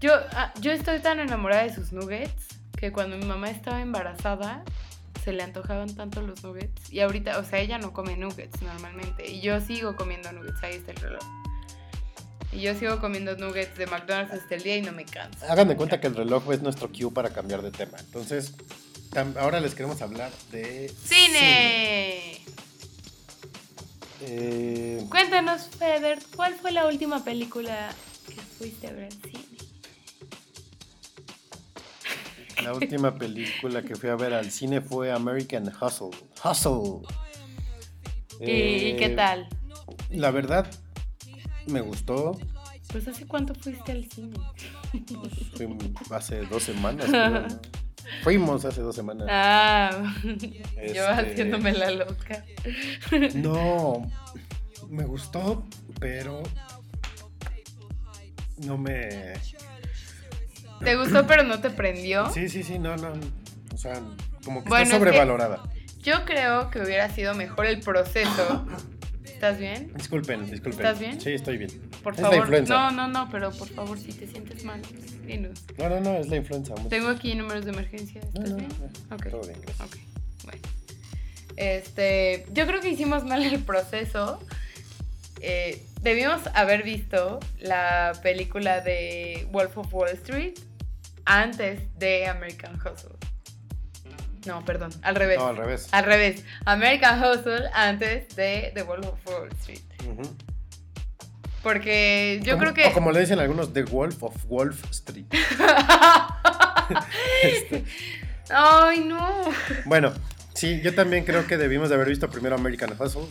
Yo, ah, yo estoy tan enamorada de sus nuggets que cuando mi mamá estaba embarazada se le antojaban tanto los nuggets. Y ahorita, o sea, ella no come nuggets normalmente. Y yo sigo comiendo nuggets. Ahí está el reloj. Y yo sigo comiendo nuggets de McDonald's hasta el día y no me canso. Hagan de cuenta que el reloj es nuestro cue para cambiar de tema. Entonces, ahora les queremos hablar de... ¡Cine! cine. Eh, Cuéntanos, Feder, ¿cuál fue la última película que fuiste a ver al cine? La última película que fui a ver al cine fue American Hustle. Hustle. ¿Y, y Eh, qué tal? La verdad, me gustó. Pues hace cuánto fuiste al cine. Fue hace dos semanas. creo, ¿no? Fuimos hace dos semanas. Ah, yo Este- haciéndome la loca. No, me gustó, pero no me... ¿Te gustó pero no te prendió? Sí, sí, sí, no, no. O sea, como que Bueno, es está que- sobrevalorada. Yo creo que hubiera sido mejor el proceso. ¿Estás bien? Disculpen, disculpen. ¿Estás bien? Sí, estoy bien. Por es la favor. influenza. No, no, no, pero por favor, si te sientes mal, dinos. No, no, no, es la influenza. Tengo aquí números de emergencia. ¿Estás no, bien? no, todo bien, gracias. Ok, bueno. Este, yo creo que hicimos mal el proceso. Eh, debimos haber visto la película de Wolf of Wall Street antes de American Hustle. No, perdón, al revés. No, al revés. Al revés. American Hustle antes de The Wolf of Wall Street. Porque yo creo que... O como le dicen algunos, The Wolf of Wolf Street. Este, Ay, no. Bueno, sí, yo también creo que debimos de haber visto primero American Hustle,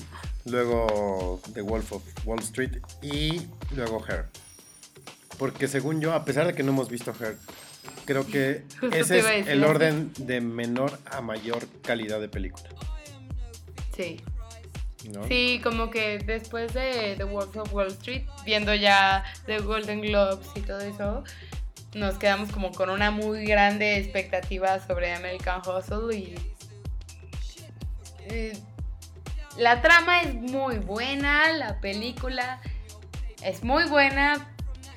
luego The Wolf of Wall Street y luego Her. Porque según yo, a pesar de que no hemos visto Her, creo que Justo ese es el orden de menor a mayor calidad de película. Sí. ¿no? Sí, como que después de The Wolf of Wall Street, viendo ya The Golden Globes y todo eso, nos quedamos como con una muy grande expectativa sobre American Hustle y... eh, la trama es muy buena, la película es muy buena,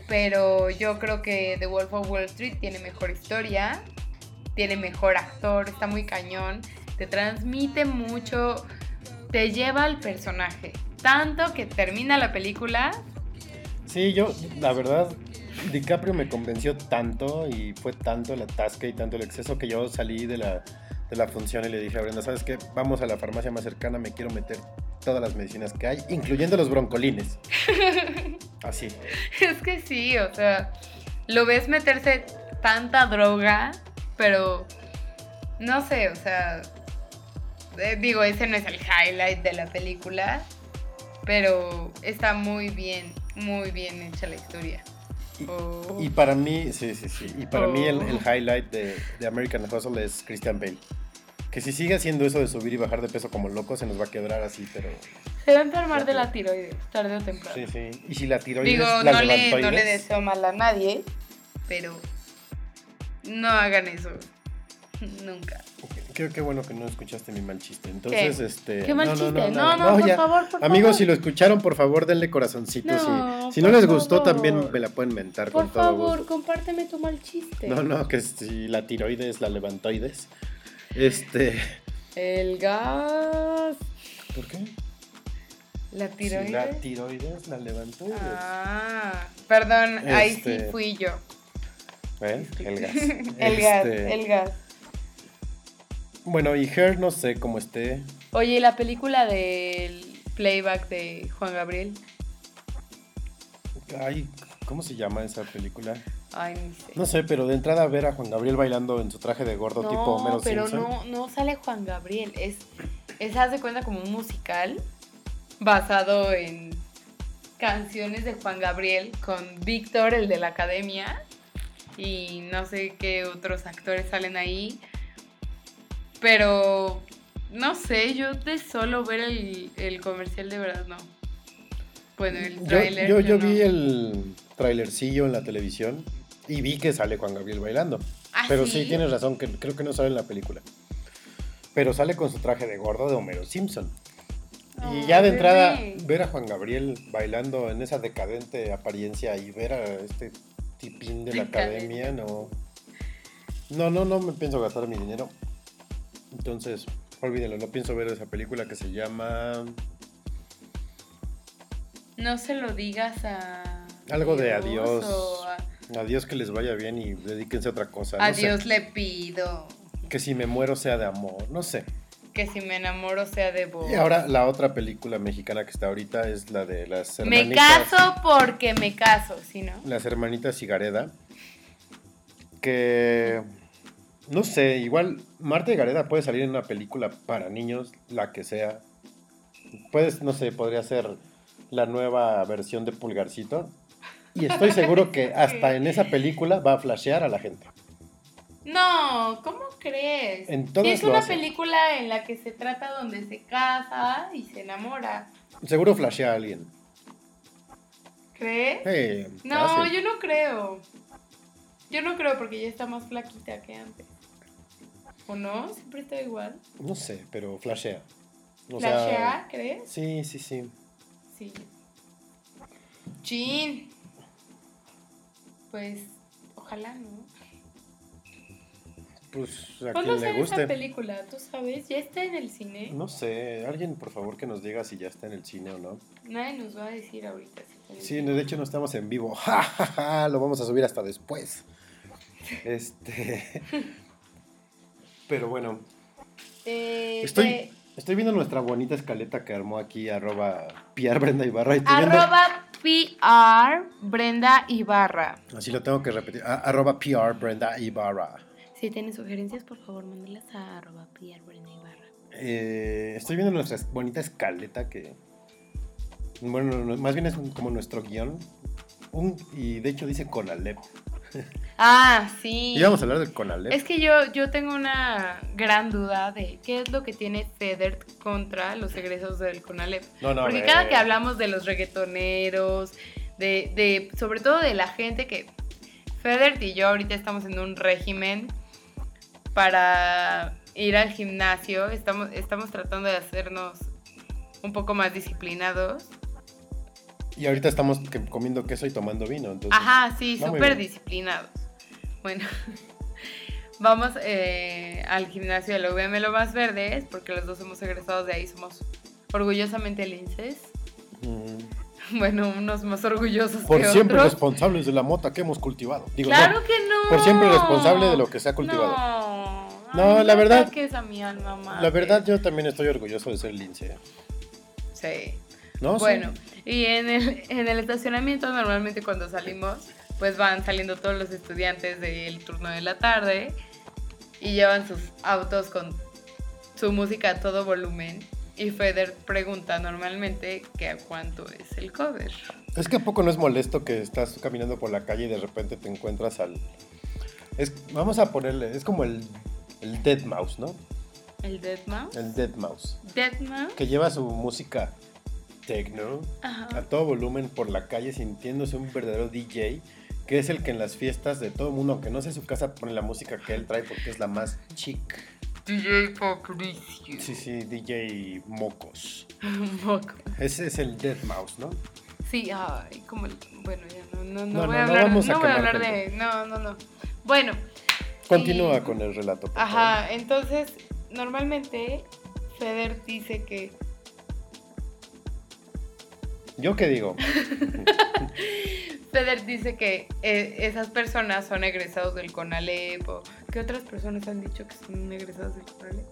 pero yo creo que The Wolf of Wall Street tiene mejor historia, tiene mejor actor, está muy cañón, te transmite mucho, te lleva al personaje. Tanto que termina la película. Sí, yo, la verdad, DiCaprio me convenció tanto y fue tanto el atasque y tanto el exceso que yo salí de la, de la función y le dije a Brenda, ¿sabes qué? Vamos a la farmacia más cercana, me quiero meter todas las medicinas que hay, incluyendo los broncolines. Así. Es que sí, o sea, lo ves meterse tanta droga, pero no sé, o sea, eh, digo, ese no es el highlight de la película, pero está muy bien, muy bien hecha la historia. Y- Oh. Y para mí, sí, sí, sí. Y para mí el, Oh. el highlight de, de American Hustle es Christian Bale. Que si sigue haciendo eso de subir y bajar de peso como loco, se nos va a quebrar así, pero... Se va a enfermar de la tiroides, tarde o temprano. Sí, sí. Y si la tiroides, Digo, la no le, no le deseo mal a nadie, pero no hagan eso. Nunca. Creo que bueno que no escuchaste mi mal chiste. Entonces, este... ¿Qué mal no, no, chiste? no, No, no, por ya. favor, por Amigos, favor. si lo escucharon, por favor, denle corazoncitos. No, y, si no por les gustó, favor. también me la pueden mentar Por con todo favor, gusto. compárteme tu mal chiste. No, no, que si la tiroides, la levantoides. Este... El gas. ¿Por qué? La tiroides. la tiroides, la levantoides. Ah, perdón, ahí sí Este- fui yo. ¿Eh? El gas. el gas, Este, el gas. Bueno, y Her no sé cómo esté. Oye, ¿y la película del playback de Juan Gabriel? Ay, ¿cómo se llama esa película? Ay, ni sé. No sé, pero de entrada ver a Juan Gabriel bailando en su traje de gordo tipo Homero pero Simpson. no, no sale Juan Gabriel. Es, es, haz de cuenta, como un musical basado en canciones de Juan Gabriel con Víctor, el de la academia, y no sé qué otros actores salen ahí. Pero, no sé, yo de solo ver el, el comercial de verdad no. Bueno, el Yo, tráiler. yo, yo no. vi el trailercillo en la televisión y vi que sale Juan Gabriel bailando. ¿Ah, Pero sí? tienes razón, que creo que no sale en la película. Pero sale con su traje de gordo de Homero Simpson. y ya de entrada, bebé. ver a Juan Gabriel bailando en esa decadente apariencia y ver a este tipín de la academia, no. No, no, no me pienso gastar mi dinero. Entonces, olvídenlo, no pienso ver esa película que se llama No se lo digas a. Algo de adiós. o a- Adiós que les vaya bien y dedíquense a otra cosa. no sé. Adiós le pido. Que si me muero sea de amor, no sé. Que si me enamoro sea de vos. Y ahora la otra película mexicana que está ahorita es la de las me hermanitas. caso porque me caso, ¿sí no? Las hermanitas Cigareda. Que. No sé, igual Marta y Gareda puede salir en una película para niños, la que sea. Puedes, no sé, podría ser la nueva versión de Pulgarcito. Y estoy seguro que hasta en esa película va a flashear a la gente. No, ¿cómo crees? En Sí, todas es una hace. película en la que se trata donde se casa y se enamora. Seguro flashea a alguien. ¿Crees? No, fácil. yo no creo. Yo no creo porque ya está más flaquita que antes. ¿O no? Siempre está igual. No sé, pero flashea. O ¿Flashea, sea, crees? sí, sí, sí. Sí. Chin. Pues, ojalá, ¿no? Pues a ¿Cuándo quien le sale esa guste. película? ¿Tú sabes? ¿Ya está en el cine? No sé, alguien por favor que nos diga si ya está en el cine o no. Nadie nos va a decir ahorita. si Sí, de hecho no estamos en vivo. Ja, ja, ja, Lo vamos a subir hasta después. Este. Pero bueno, Eh, estoy, viendo nuestra bonita escaleta que armó aquí, arroba Piar Brenda Ibarra. Y estoy viendo- Arroba PR Brenda Ibarra. así lo tengo que repetir. a- arroba PR Brenda Ibarra. Si tienen sugerencias, por favor, mándelas a arroba PR Brenda Ibarra. Eh, estoy viendo nuestra bonita escaleta que. Bueno, no, más bien es un- como nuestro guion. Un, y de hecho dice Conalep. Ah, sí. Y vamos a hablar del Conalep. Es que yo, yo tengo una gran duda de qué es lo que tiene FEDER contra los egresos del CONALEP. No, no, Porque cada que hablamos de los reggaetoneros, de, de sobre todo de la gente que FEDER y yo ahorita estamos en un régimen para ir al gimnasio, estamos, estamos tratando de hacernos un poco más disciplinados. Y ahorita estamos que- comiendo queso y tomando vino. Entonces, Ajá, sí, súper disciplinados. Bueno, vamos eh, al gimnasio de la UVM Lo Más Verdes, porque los dos somos egresados de ahí, somos orgullosamente linces. mm, Bueno, unos más orgullosos Por que siempre otros. responsables de la mota que hemos cultivado. Digo, claro no, que no. por siempre responsable de lo que se ha cultivado. No, No, Ay, la verdad- ataques a mi alma madre. la verdad yo también estoy orgulloso de ser lince. Sí. ¿No? Sí. Bueno, y en el, en el estacionamiento normalmente cuando salimos, pues van saliendo todos los estudiantes del turno de la tarde y llevan sus autos con su música a todo volumen. Y Feder pregunta normalmente que a cuánto es el cover. Es que a poco no es molesto que estás caminando por la calle y de repente te encuentras al... Es, vamos a ponerle, es como el, el Dead Mouse, ¿no? ¿El Dead Mouse? El Dead Mouse. ¿Dead Mouse? Que lleva su música techno Ajá. a todo volumen por la calle sintiéndose un verdadero DJ, que es el que en las fiestas de todo el mundo, aunque no sea su casa, pone la música que él trae porque es la más chic. DJ Patricio. Sí, sí, DJ Mocos. Poco. Ese es el Dead Mouse, ¿no? Sí, ay, como el... Bueno, ya no, no, no, No, voy no, a hablar, vamos a no voy a hablar de... No, no, no. Bueno. Continúa y- con el relato. por Ajá, entonces, normalmente Feder dice que... ¿Yo qué digo? Feder dice que eh, esas personas son egresados del CONALEP o... ¿Qué otras personas han dicho que son egresados del CONALEP?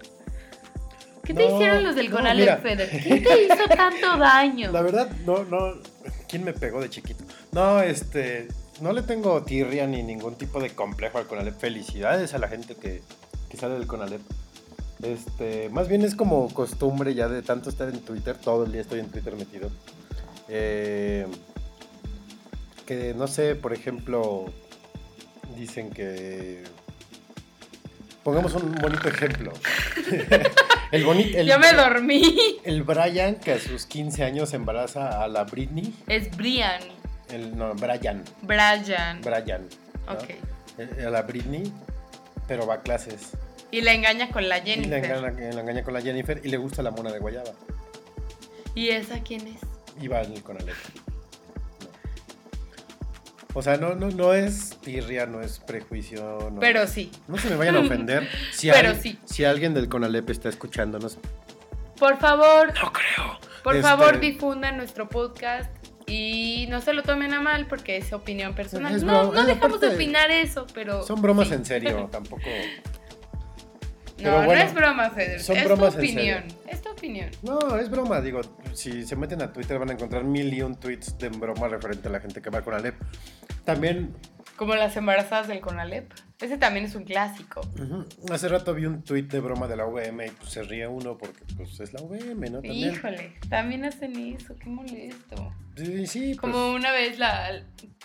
¿Qué te No, hicieron los del no, CONALEP, mira. Feder? ¿Quién te hizo tanto daño? La verdad, no, no. ¿Quién me pegó de chiquito? No, este. No le tengo tirria ni ningún tipo de complejo al Conalep. Felicidades a la gente que, que sale del Conalep. Este, más bien es como costumbre ya de tanto estar en Twitter, todo el día estoy en Twitter metido. Eh, que no sé, por ejemplo, dicen que. Pongamos un bonito ejemplo. el. Yo me dormí. El Brian, que a sus 15 años embaraza a la Britney. Es Brian. El, no, Brian. Brian. Brian. ¿no? Ok. A la Britney, pero va a clases. Y la engaña con la Y la Jennifer. engaña, la engaña con la Jennifer y le gusta la mona de Guayaba. ¿Y esa quién es? En el Conalep. No. O sea, no, no, no es tirria, no es prejuicio. No, Pero sí. no se me vayan a ofender. Si, Pero al- sí. si alguien del Conalep está escuchándonos, Por favor, no creo. por Este- favor, difundan nuestro podcast y no se lo tomen a mal porque es opinión personal. Es no, no dejamos de opinar eso, pero. Son bromas sí. en serio, tampoco. No, bueno, no es broma, Feder. son es bromas tu en serio. opinión. Es tu opinión. No, es broma, digo, si se meten a Twitter van a encontrar mil y un tweets de broma referente a la gente que va con Alep. También, Como las embarazadas del Conalep. Ese también es un clásico. hace rato vi un tweet de broma de la VM y pues se ríe uno porque pues es la VM, ¿no? También. Híjole, también hacen eso, qué molesto. Sí, sí, pues, Como una vez la.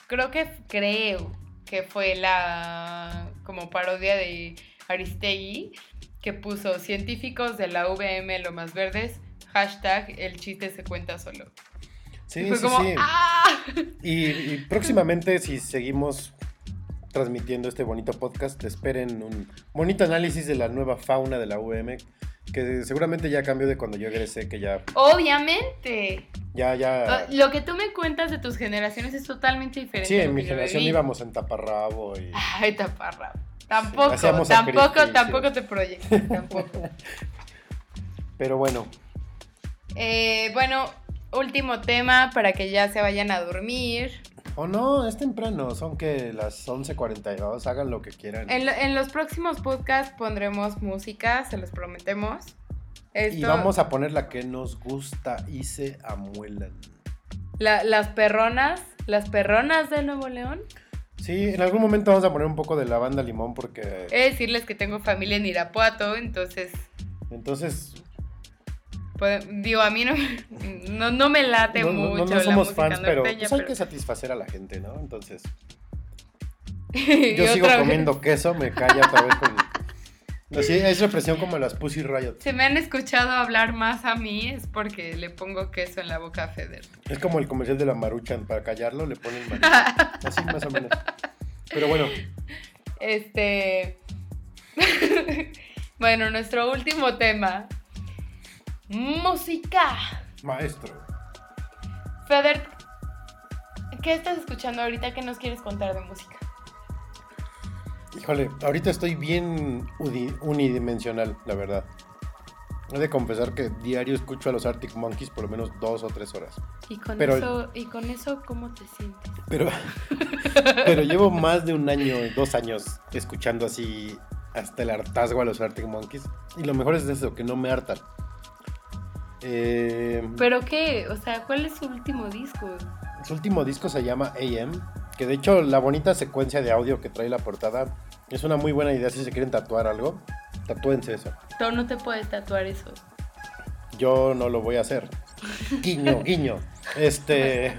Creo que. Creo que fue la como parodia de Aristegui, que puso científicos de la VM Lomas Verdes, hashtag el chiste se cuenta solo. Sí, Y fue sí, como, sí. ¡ah! Y, y próximamente, si seguimos transmitiendo este bonito podcast, esperen un bonito análisis de la nueva fauna de la UM, que seguramente ya cambió de cuando yo egresé, que ya, Obviamente. ya, Ah, ya... Lo que tú me cuentas de tus generaciones es totalmente diferente. Sí, en lo mi generación viví. íbamos en taparrabo y... Ay, taparra. Tampoco, hacíamos tampoco, tampoco te proyectes, tampoco. Pero bueno, Eh, bueno, último tema para que ya se vayan a dormir. o no, es temprano, son que las 11.42, hagan lo que quieran. En, lo- en los próximos podcasts pondremos música, se los prometemos. Y vamos a poner la que nos gusta y se amuelan. la- las perronas, las perronas de Nuevo León. Sí, en algún momento vamos a poner un poco de la banda limón porque... He de decirles que tengo familia en Irapuato, entonces, Entonces, pues, digo, a mí no, no, no me late no, mucho no somos fans, pero pues hay pero- que satisfacer a la gente, ¿no? Entonces, yo sigo vez, comiendo queso, me calla otra vez con... Así, es represión como las Pussy Riot. Si me han escuchado hablar más a mí es porque le pongo queso en la boca a Feder. Es como el comercial de la Maruchan, para callarlo le ponen maruchan. Así más o menos. Pero bueno, Este. bueno, nuestro último tema. Música. maestro. Feder, ¿qué estás escuchando ahorita? ¿Qué nos quieres contar de música? Híjole, ahorita estoy bien unidimensional, la verdad. He de confesar que diario escucho a los Arctic Monkeys por lo menos dos o tres horas. ¿Y con, Pero- eso, ¿Y con eso cómo te sientes? Pero, pero llevo más de un año, dos años escuchando así hasta el hartazgo a los Arctic Monkeys. Y lo mejor es eso, que no me hartan. Eh, ¿Pero qué? O sea, ¿cuál es su último disco? su último disco se llama AM, que de hecho la bonita secuencia de audio que trae la portada es una muy buena idea si se quieren tatuar algo. Tatúense eso. Tú no te puedes tatuar eso. Yo no lo voy a hacer. Guiño, guiño. Este.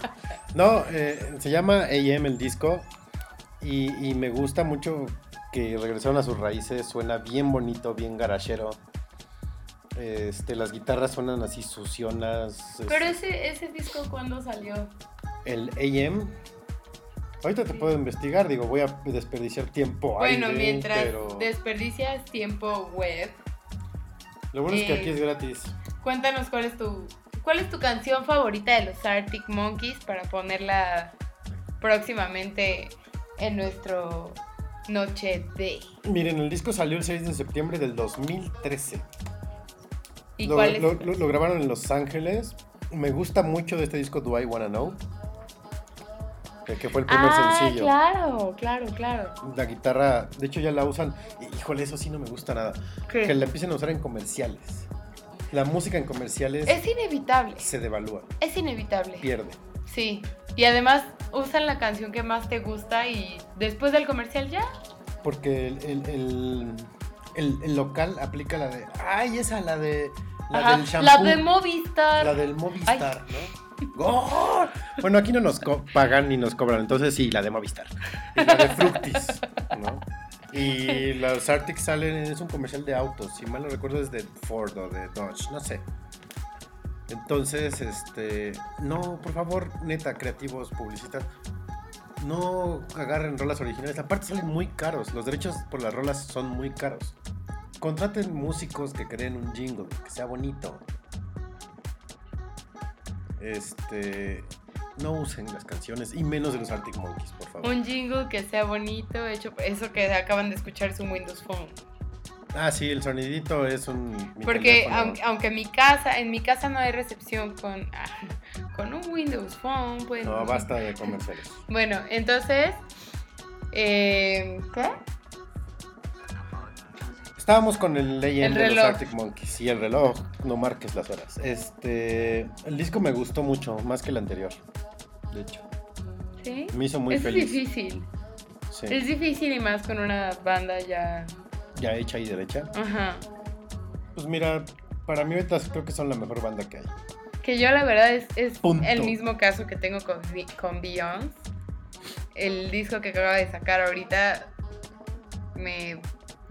No, eh, se llama AM el disco. Y, y me gusta mucho que regresaron a sus raíces. Suena bien bonito, bien garachero. Este, las guitarras suenan así sucionas. Pero este, ese, ese disco, ¿cuándo salió? El AM. Ahorita te puedo investigar, digo, voy a desperdiciar tiempo. Bueno, mientras pero desperdicias tiempo web, lo bueno es que eh, aquí es gratis. cuéntanos cuál es tu cuál es tu canción favorita de los Arctic Monkeys para ponerla próximamente en nuestro noche de. Miren, el disco salió el 6 de septiembre del 2013. ¿Y lo, cuál es? lo- lo- lo grabaron en Los Ángeles. Me gusta mucho de este disco Do I Wanna Know. Que fue el primer ah, sencillo. claro, claro, claro. La guitarra, de hecho ya la usan. Híjole, eso sí no me gusta nada. ¿Qué? Que la empiecen a usar en comerciales. La música en comerciales Es inevitable. se devalúa, Es inevitable. pierde. Sí. Y además usan la canción que más te gusta y después del comercial ya. Porque el, el- el- el- el local aplica la de. ¡Ay, esa! La de. La Ajá, del shampoo. la de Movistar. La del Movistar, ¿no? ¡Gol! Bueno, aquí no nos pagan ni nos cobran, entonces sí, la de Movistar. Y la de Fructis, ¿no? Y los Arctic salen, es un comercial de autos, si mal no recuerdo es de Ford o de Dodge, no sé. Entonces, este, no, por favor, neta, creativos, publicistas, no agarren rolas originales. Aparte salen muy caros, los derechos por las rolas son muy caros. Contraten músicos que creen un jingle, que sea bonito. Este, no usen las canciones y menos de los Arctic Monkeys, por favor. Un jingle que sea bonito, hecho eso que acaban de escuchar su Windows Phone. Ah, sí, el sonidito es un Porque aunque, aunque en mi casa, en mi casa no hay recepción con, con un Windows Phone, pues. No, basta de comerciales. Bueno, entonces. eh, ¿Qué? Estábamos con el leyenda El de los. Arctic Monkeys y el reloj, no marques las horas. Este, el disco me gustó mucho, más que el anterior. De hecho, ¿Sí? me hizo muy es feliz. difícil. Sí. Es difícil y más con una banda ya. Ya hecha y derecha. Ajá. Pues mira, para mí ahorita creo que son la mejor banda que hay. Que yo la verdad es, es el mismo caso que tengo con, con Beyoncé. El disco que acaba de sacar ahorita me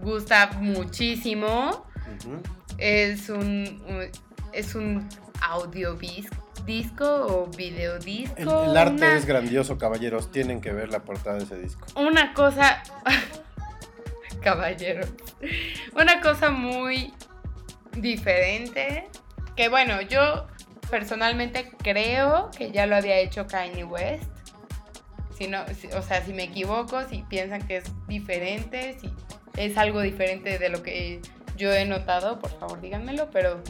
gusta muchísimo. Es un, un- es un audio disco o video disco. El, el arte una- es grandioso, caballeros. Tienen que ver la portada de ese disco. una cosa. Caballero. Una cosa muy diferente. Que bueno, yo personalmente creo que ya lo había hecho Kanye West. Si no, o sea, si me equivoco, si piensan que es diferente, si es algo diferente de lo que yo he notado, por favor díganmelo. Pero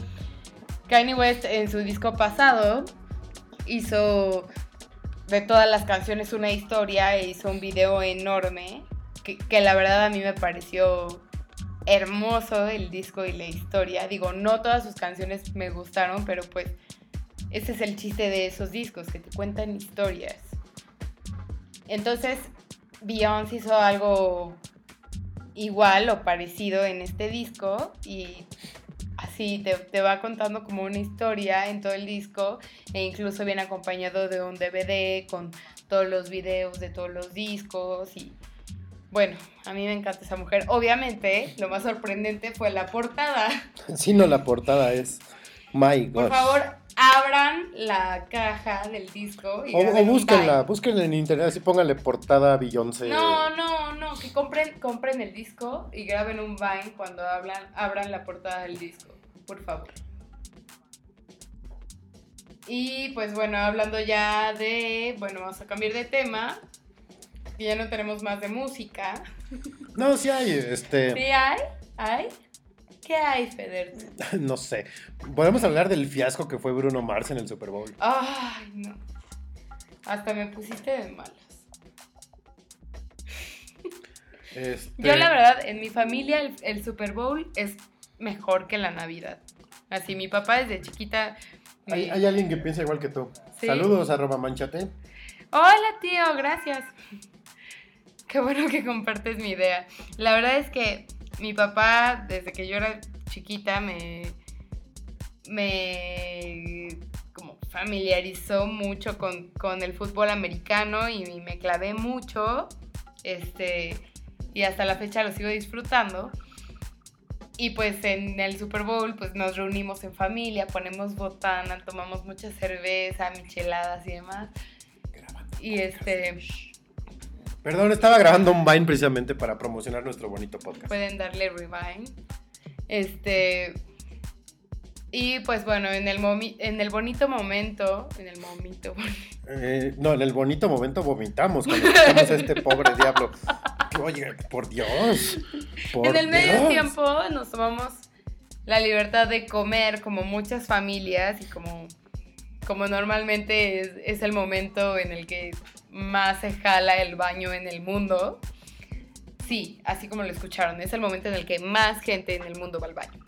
Kanye West en su disco pasado hizo de todas las canciones una historia e hizo un video enorme que, que la verdad a mí me pareció hermoso el disco y la historia. Digo, no todas sus canciones me gustaron, pero pues ese es el chiste de esos discos, que te cuentan historias. Entonces, Beyoncé hizo algo igual o parecido en este disco y así te, te va contando como una historia en todo el disco e incluso viene acompañado de un DVD con todos los videos de todos los discos y bueno, a mí me encanta esa mujer. Obviamente, lo más sorprendente fue la portada. Si no, la portada es. My God. Por favor, abran la caja del disco y O, búsquenla, búsquenla en internet, así pónganle portada Beyoncé. No, no, no, que compren, compren el disco y graben un Vine cuando hablan, abran la portada del disco, por favor. Y pues bueno, hablando ya de, bueno, vamos a cambiar de tema, que ya no tenemos más de música. No, sí hay, este. ¿Sí hay? ¿Hay? ¿Qué hay, Feder? No sé. Podemos hablar del fiasco que fue Bruno Mars en el Super Bowl. Ay, no. Hasta me pusiste de malas. Este, Yo la verdad, en mi familia el, el Super Bowl es mejor que la Navidad. Así, mi papá desde chiquita... Hay, hay alguien que piensa igual que tú. Sí. Saludos, arroba manchate. Hola tío, gracias. Qué bueno que compartes mi idea. La verdad es que mi papá, desde que yo era chiquita, me, me como familiarizó mucho con, con el fútbol americano y me clavé mucho. Este, y hasta la fecha lo sigo disfrutando. Y pues en el Super Bowl pues nos reunimos en familia, ponemos botana, tomamos mucha cerveza, micheladas y demás. Y este, Perdón, estaba grabando un Vine precisamente para promocionar nuestro bonito podcast. pueden darle rewind. Este. Y pues bueno, en el, momi- en el bonito momento. En el momento. Eh, no, en el bonito momento vomitamos cuando escuchamos a este pobre diablo. Oye, por Dios. por en el medio Dios. tiempo nos tomamos la libertad de comer como muchas familias y como, como normalmente es, es el momento en el que más se jala el baño en el mundo. Sí, así como lo escucharon, es el momento en el que más gente en el mundo va al baño.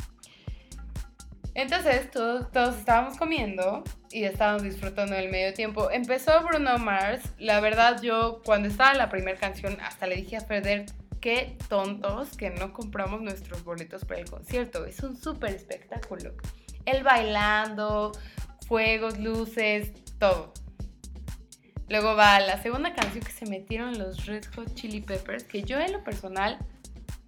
Entonces todos, todos estábamos comiendo y estábamos disfrutando del medio tiempo. Empezó Bruno Mars. La verdad yo cuando estaba la primera canción hasta le dije a Feder, qué tontos que no compramos nuestros boletos para el concierto. Es un súper espectáculo. Él bailando, fuegos, luces, todo. Luego va la segunda canción que se metieron los Red Hot Chili Peppers, que yo en lo personal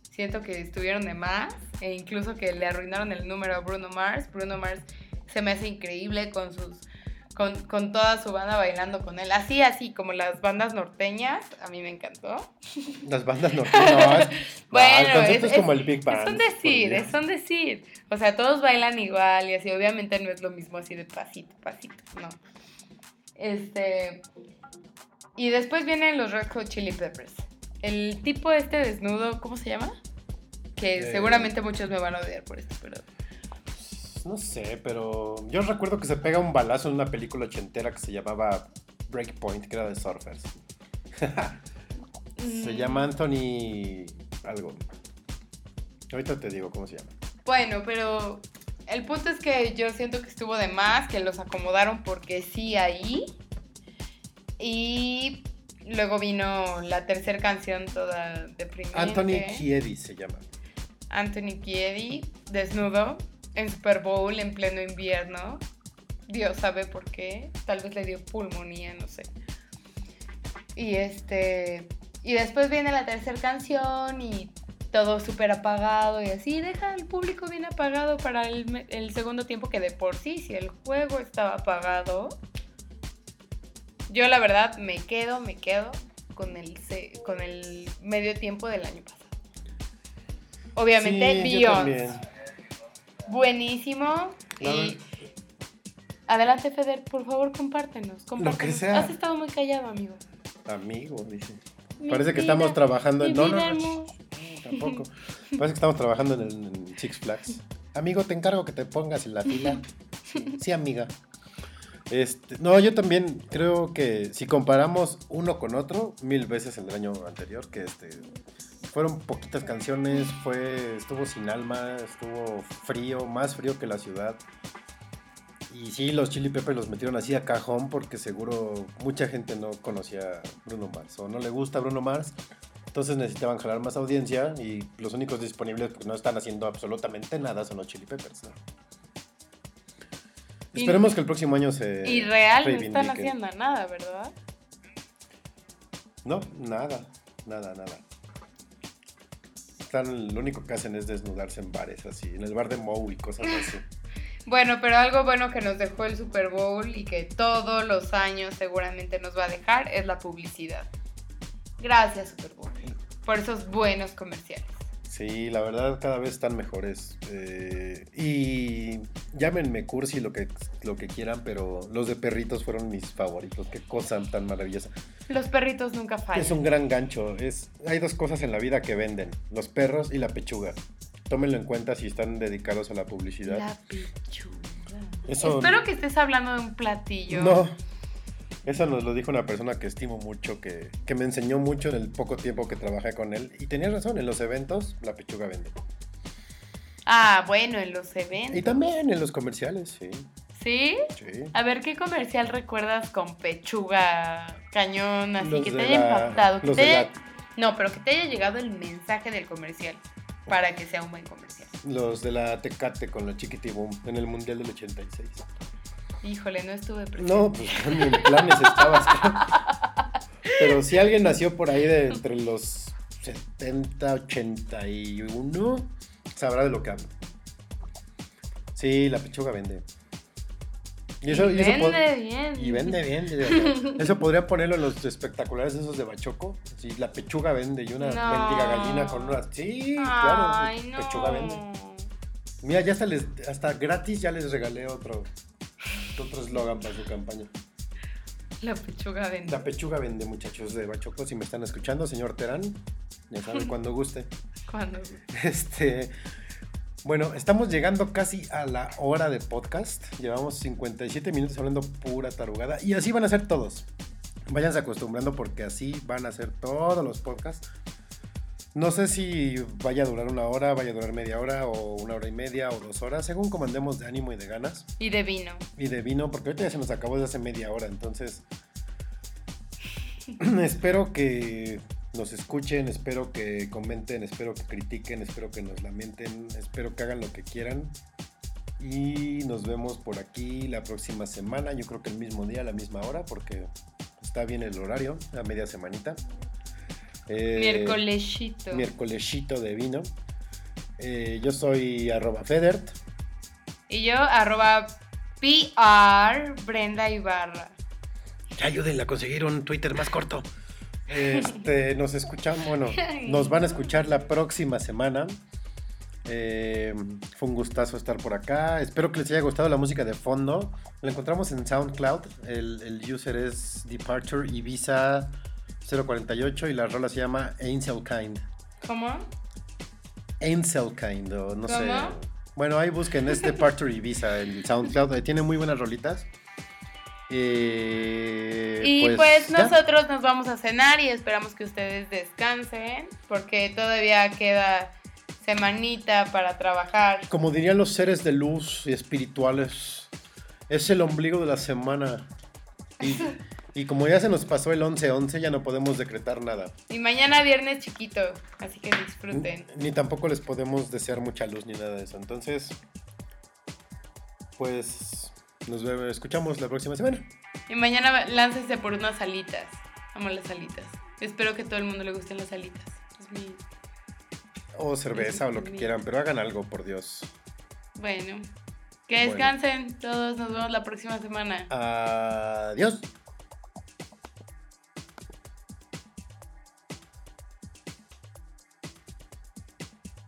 siento que estuvieron de más e incluso que le arruinaron el número a Bruno Mars. Bruno Mars se me hace increíble con sus con, con toda su banda bailando con él. Así, así como las bandas norteñas, a mí me encantó. Las bandas norteñas. Bueno, el concepto es- es, como el Big Band. Es un decir, es un decir. O sea, todos bailan igual y así, obviamente no es lo mismo así de pasito, pasito, no. Este. Y después vienen los Red Hot Chili Peppers. El tipo este desnudo, ¿cómo se llama? Que Eh. seguramente muchos me van a odiar por esto, pero. No sé, pero yo recuerdo que se pega un balazo en una película ochentera que se llamaba Breakpoint, que era de surfers. se Mm, llama Anthony algo. Ahorita te digo cómo se llama. Bueno, pero el punto es que yo siento que estuvo de más, que los acomodaron porque sí ahí. Y luego vino la tercera canción toda deprimente. Anthony Kiedis se llama. Anthony Kiedis, desnudo, en Super Bowl en pleno invierno. Dios sabe por qué. Tal vez le dio pulmonía, no sé. Y este. Y después viene la tercera canción y todo súper apagado y así, deja al público bien apagado para el, el, segundo tiempo que de por sí, si el juego estaba apagado, yo la verdad me quedo, me quedo con el, con el medio tiempo del año pasado. Obviamente, sí, Buenísimo. y adelante, Feder, por favor, compártenos. compártenos. Lo que sea. Has estado muy callado, amigo. Amigo, dice. Parece que estamos trabajando en. No, no, no, tampoco. Parece que estamos trabajando en, el, Six Flags. Amigo, te encargo que te pongas en la fila. Sí, amiga. Este, no, yo también creo que si comparamos uno con otro, mil veces el año anterior, que este fueron poquitas canciones, fue estuvo sin alma, estuvo frío, más frío que la ciudad. Y sí, los Chili Peppers los metieron así a cajón porque seguro mucha gente no conocía a Bruno Mars o no le gusta Bruno Mars. Entonces necesitaban jalar más audiencia y los únicos disponibles que no están haciendo absolutamente nada son los Chili Peppers. Esperemos que el próximo año se. Y real no están haciendo nada, ¿verdad? No, nada, nada, nada. Están, lo único que hacen es desnudarse en bares así, en el bar de Moe y cosas así. Bueno, pero algo bueno que nos dejó el Super Bowl y que todos los años seguramente nos va a dejar es la publicidad. Gracias Super Bowl por esos buenos comerciales. Sí, la verdad cada vez están mejores. Eh, y llámenme cursi lo que, lo que quieran, pero los de perritos fueron mis favoritos. Qué cosa tan maravillosa. Los perritos nunca fallan. Es un gran gancho. Es, hay dos cosas en la vida que venden, los perros y la pechuga. Tómenlo en cuenta si están dedicados a la publicidad. La pechuga. Espero que estés hablando de un platillo. No, eso nos lo dijo una persona que estimo mucho, que, me enseñó mucho en el poco tiempo que trabajé con él. Y tenía razón, en los eventos la pechuga vende. Ah, bueno, en los eventos. Y también en los comerciales, sí. ¿Sí? Sí. A ver, ¿qué comercial recuerdas con pechuga cañón, así que te haya impactado? No, pero que te haya llegado el mensaje del comercial para que sea un buen comercial. Los de la Tecate con la Chiquitibum en el Mundial del 86. Híjole, no estuve presente. No, pues en planes estaba. Pero si alguien nació por ahí de entre los 70, 81, sabrá de lo que hablo. Sí, la pechuga vende. Y, eso, vende bien. Y vende bien. Eso podría ponerlo en los espectaculares esos de Bachoco. Sí, la pechuga vende y una mendiga gallina con una. Sí, claro. Pechuga vende. Mira, ya hasta, les, hasta gratis ya les regalé otro otro eslogan para su campaña. La pechuga vende. La pechuga vende, muchachos de Bachoco. Si me están escuchando, señor Terán, ya saben cuando guste. Cuando Este. Bueno, estamos llegando casi a la hora de podcast. Llevamos 57 minutos hablando pura tarugada. Y así van a ser todos. Váyanse acostumbrando porque así van a ser todos los podcasts. No sé si vaya a durar una hora, vaya a durar media hora o una hora y media o dos horas, según como andemos de ánimo y de ganas. Y de vino. Y de vino, porque ahorita ya se nos acabó desde hace media hora, entonces espero que nos escuchen, espero que comenten, espero que critiquen, espero que nos lamenten, espero que hagan lo que quieran. Y nos vemos por aquí la próxima semana, yo creo que el mismo día, a la misma hora, porque está bien el horario, a media semanita. Eh, miércolesito. Miércolesito de vino. Eh, yo soy arroba Federt. Y yo arroba PR Brenda Ibarra. Ayúdenle a conseguir un Twitter más corto. Este, nos escuchamos, bueno, nos van a escuchar la próxima semana. Eh, fue un gustazo estar por acá. Espero que les haya gustado la música de fondo. La encontramos en SoundCloud. El, el user es Departure Ibiza 048 y la rola se llama Kind. ¿Cómo? Kind, o no sé. Bueno, ahí busquen este Departure Ibiza en SoundCloud. Tiene muy buenas rolitas. Eh, y pues, pues nosotros nos vamos a cenar y esperamos que ustedes descansen porque todavía queda semanita para trabajar. Como dirían los seres de luz y espirituales, es el ombligo de la semana. Y, Y como ya se nos pasó el 11-11, ya no podemos decretar nada. Y mañana viernes chiquito, así que disfruten. Ni, tampoco les podemos desear mucha luz ni nada de eso. Entonces, pues nos vemos, escuchamos la próxima semana. Y mañana láncese por unas alitas. Amo las alitas. Espero que a todo el mundo le gusten las alitas. Es mi O cerveza o lo que quieran, pero hagan algo, por Dios. Bueno, que descansen todos, nos vemos la próxima semana. Adiós.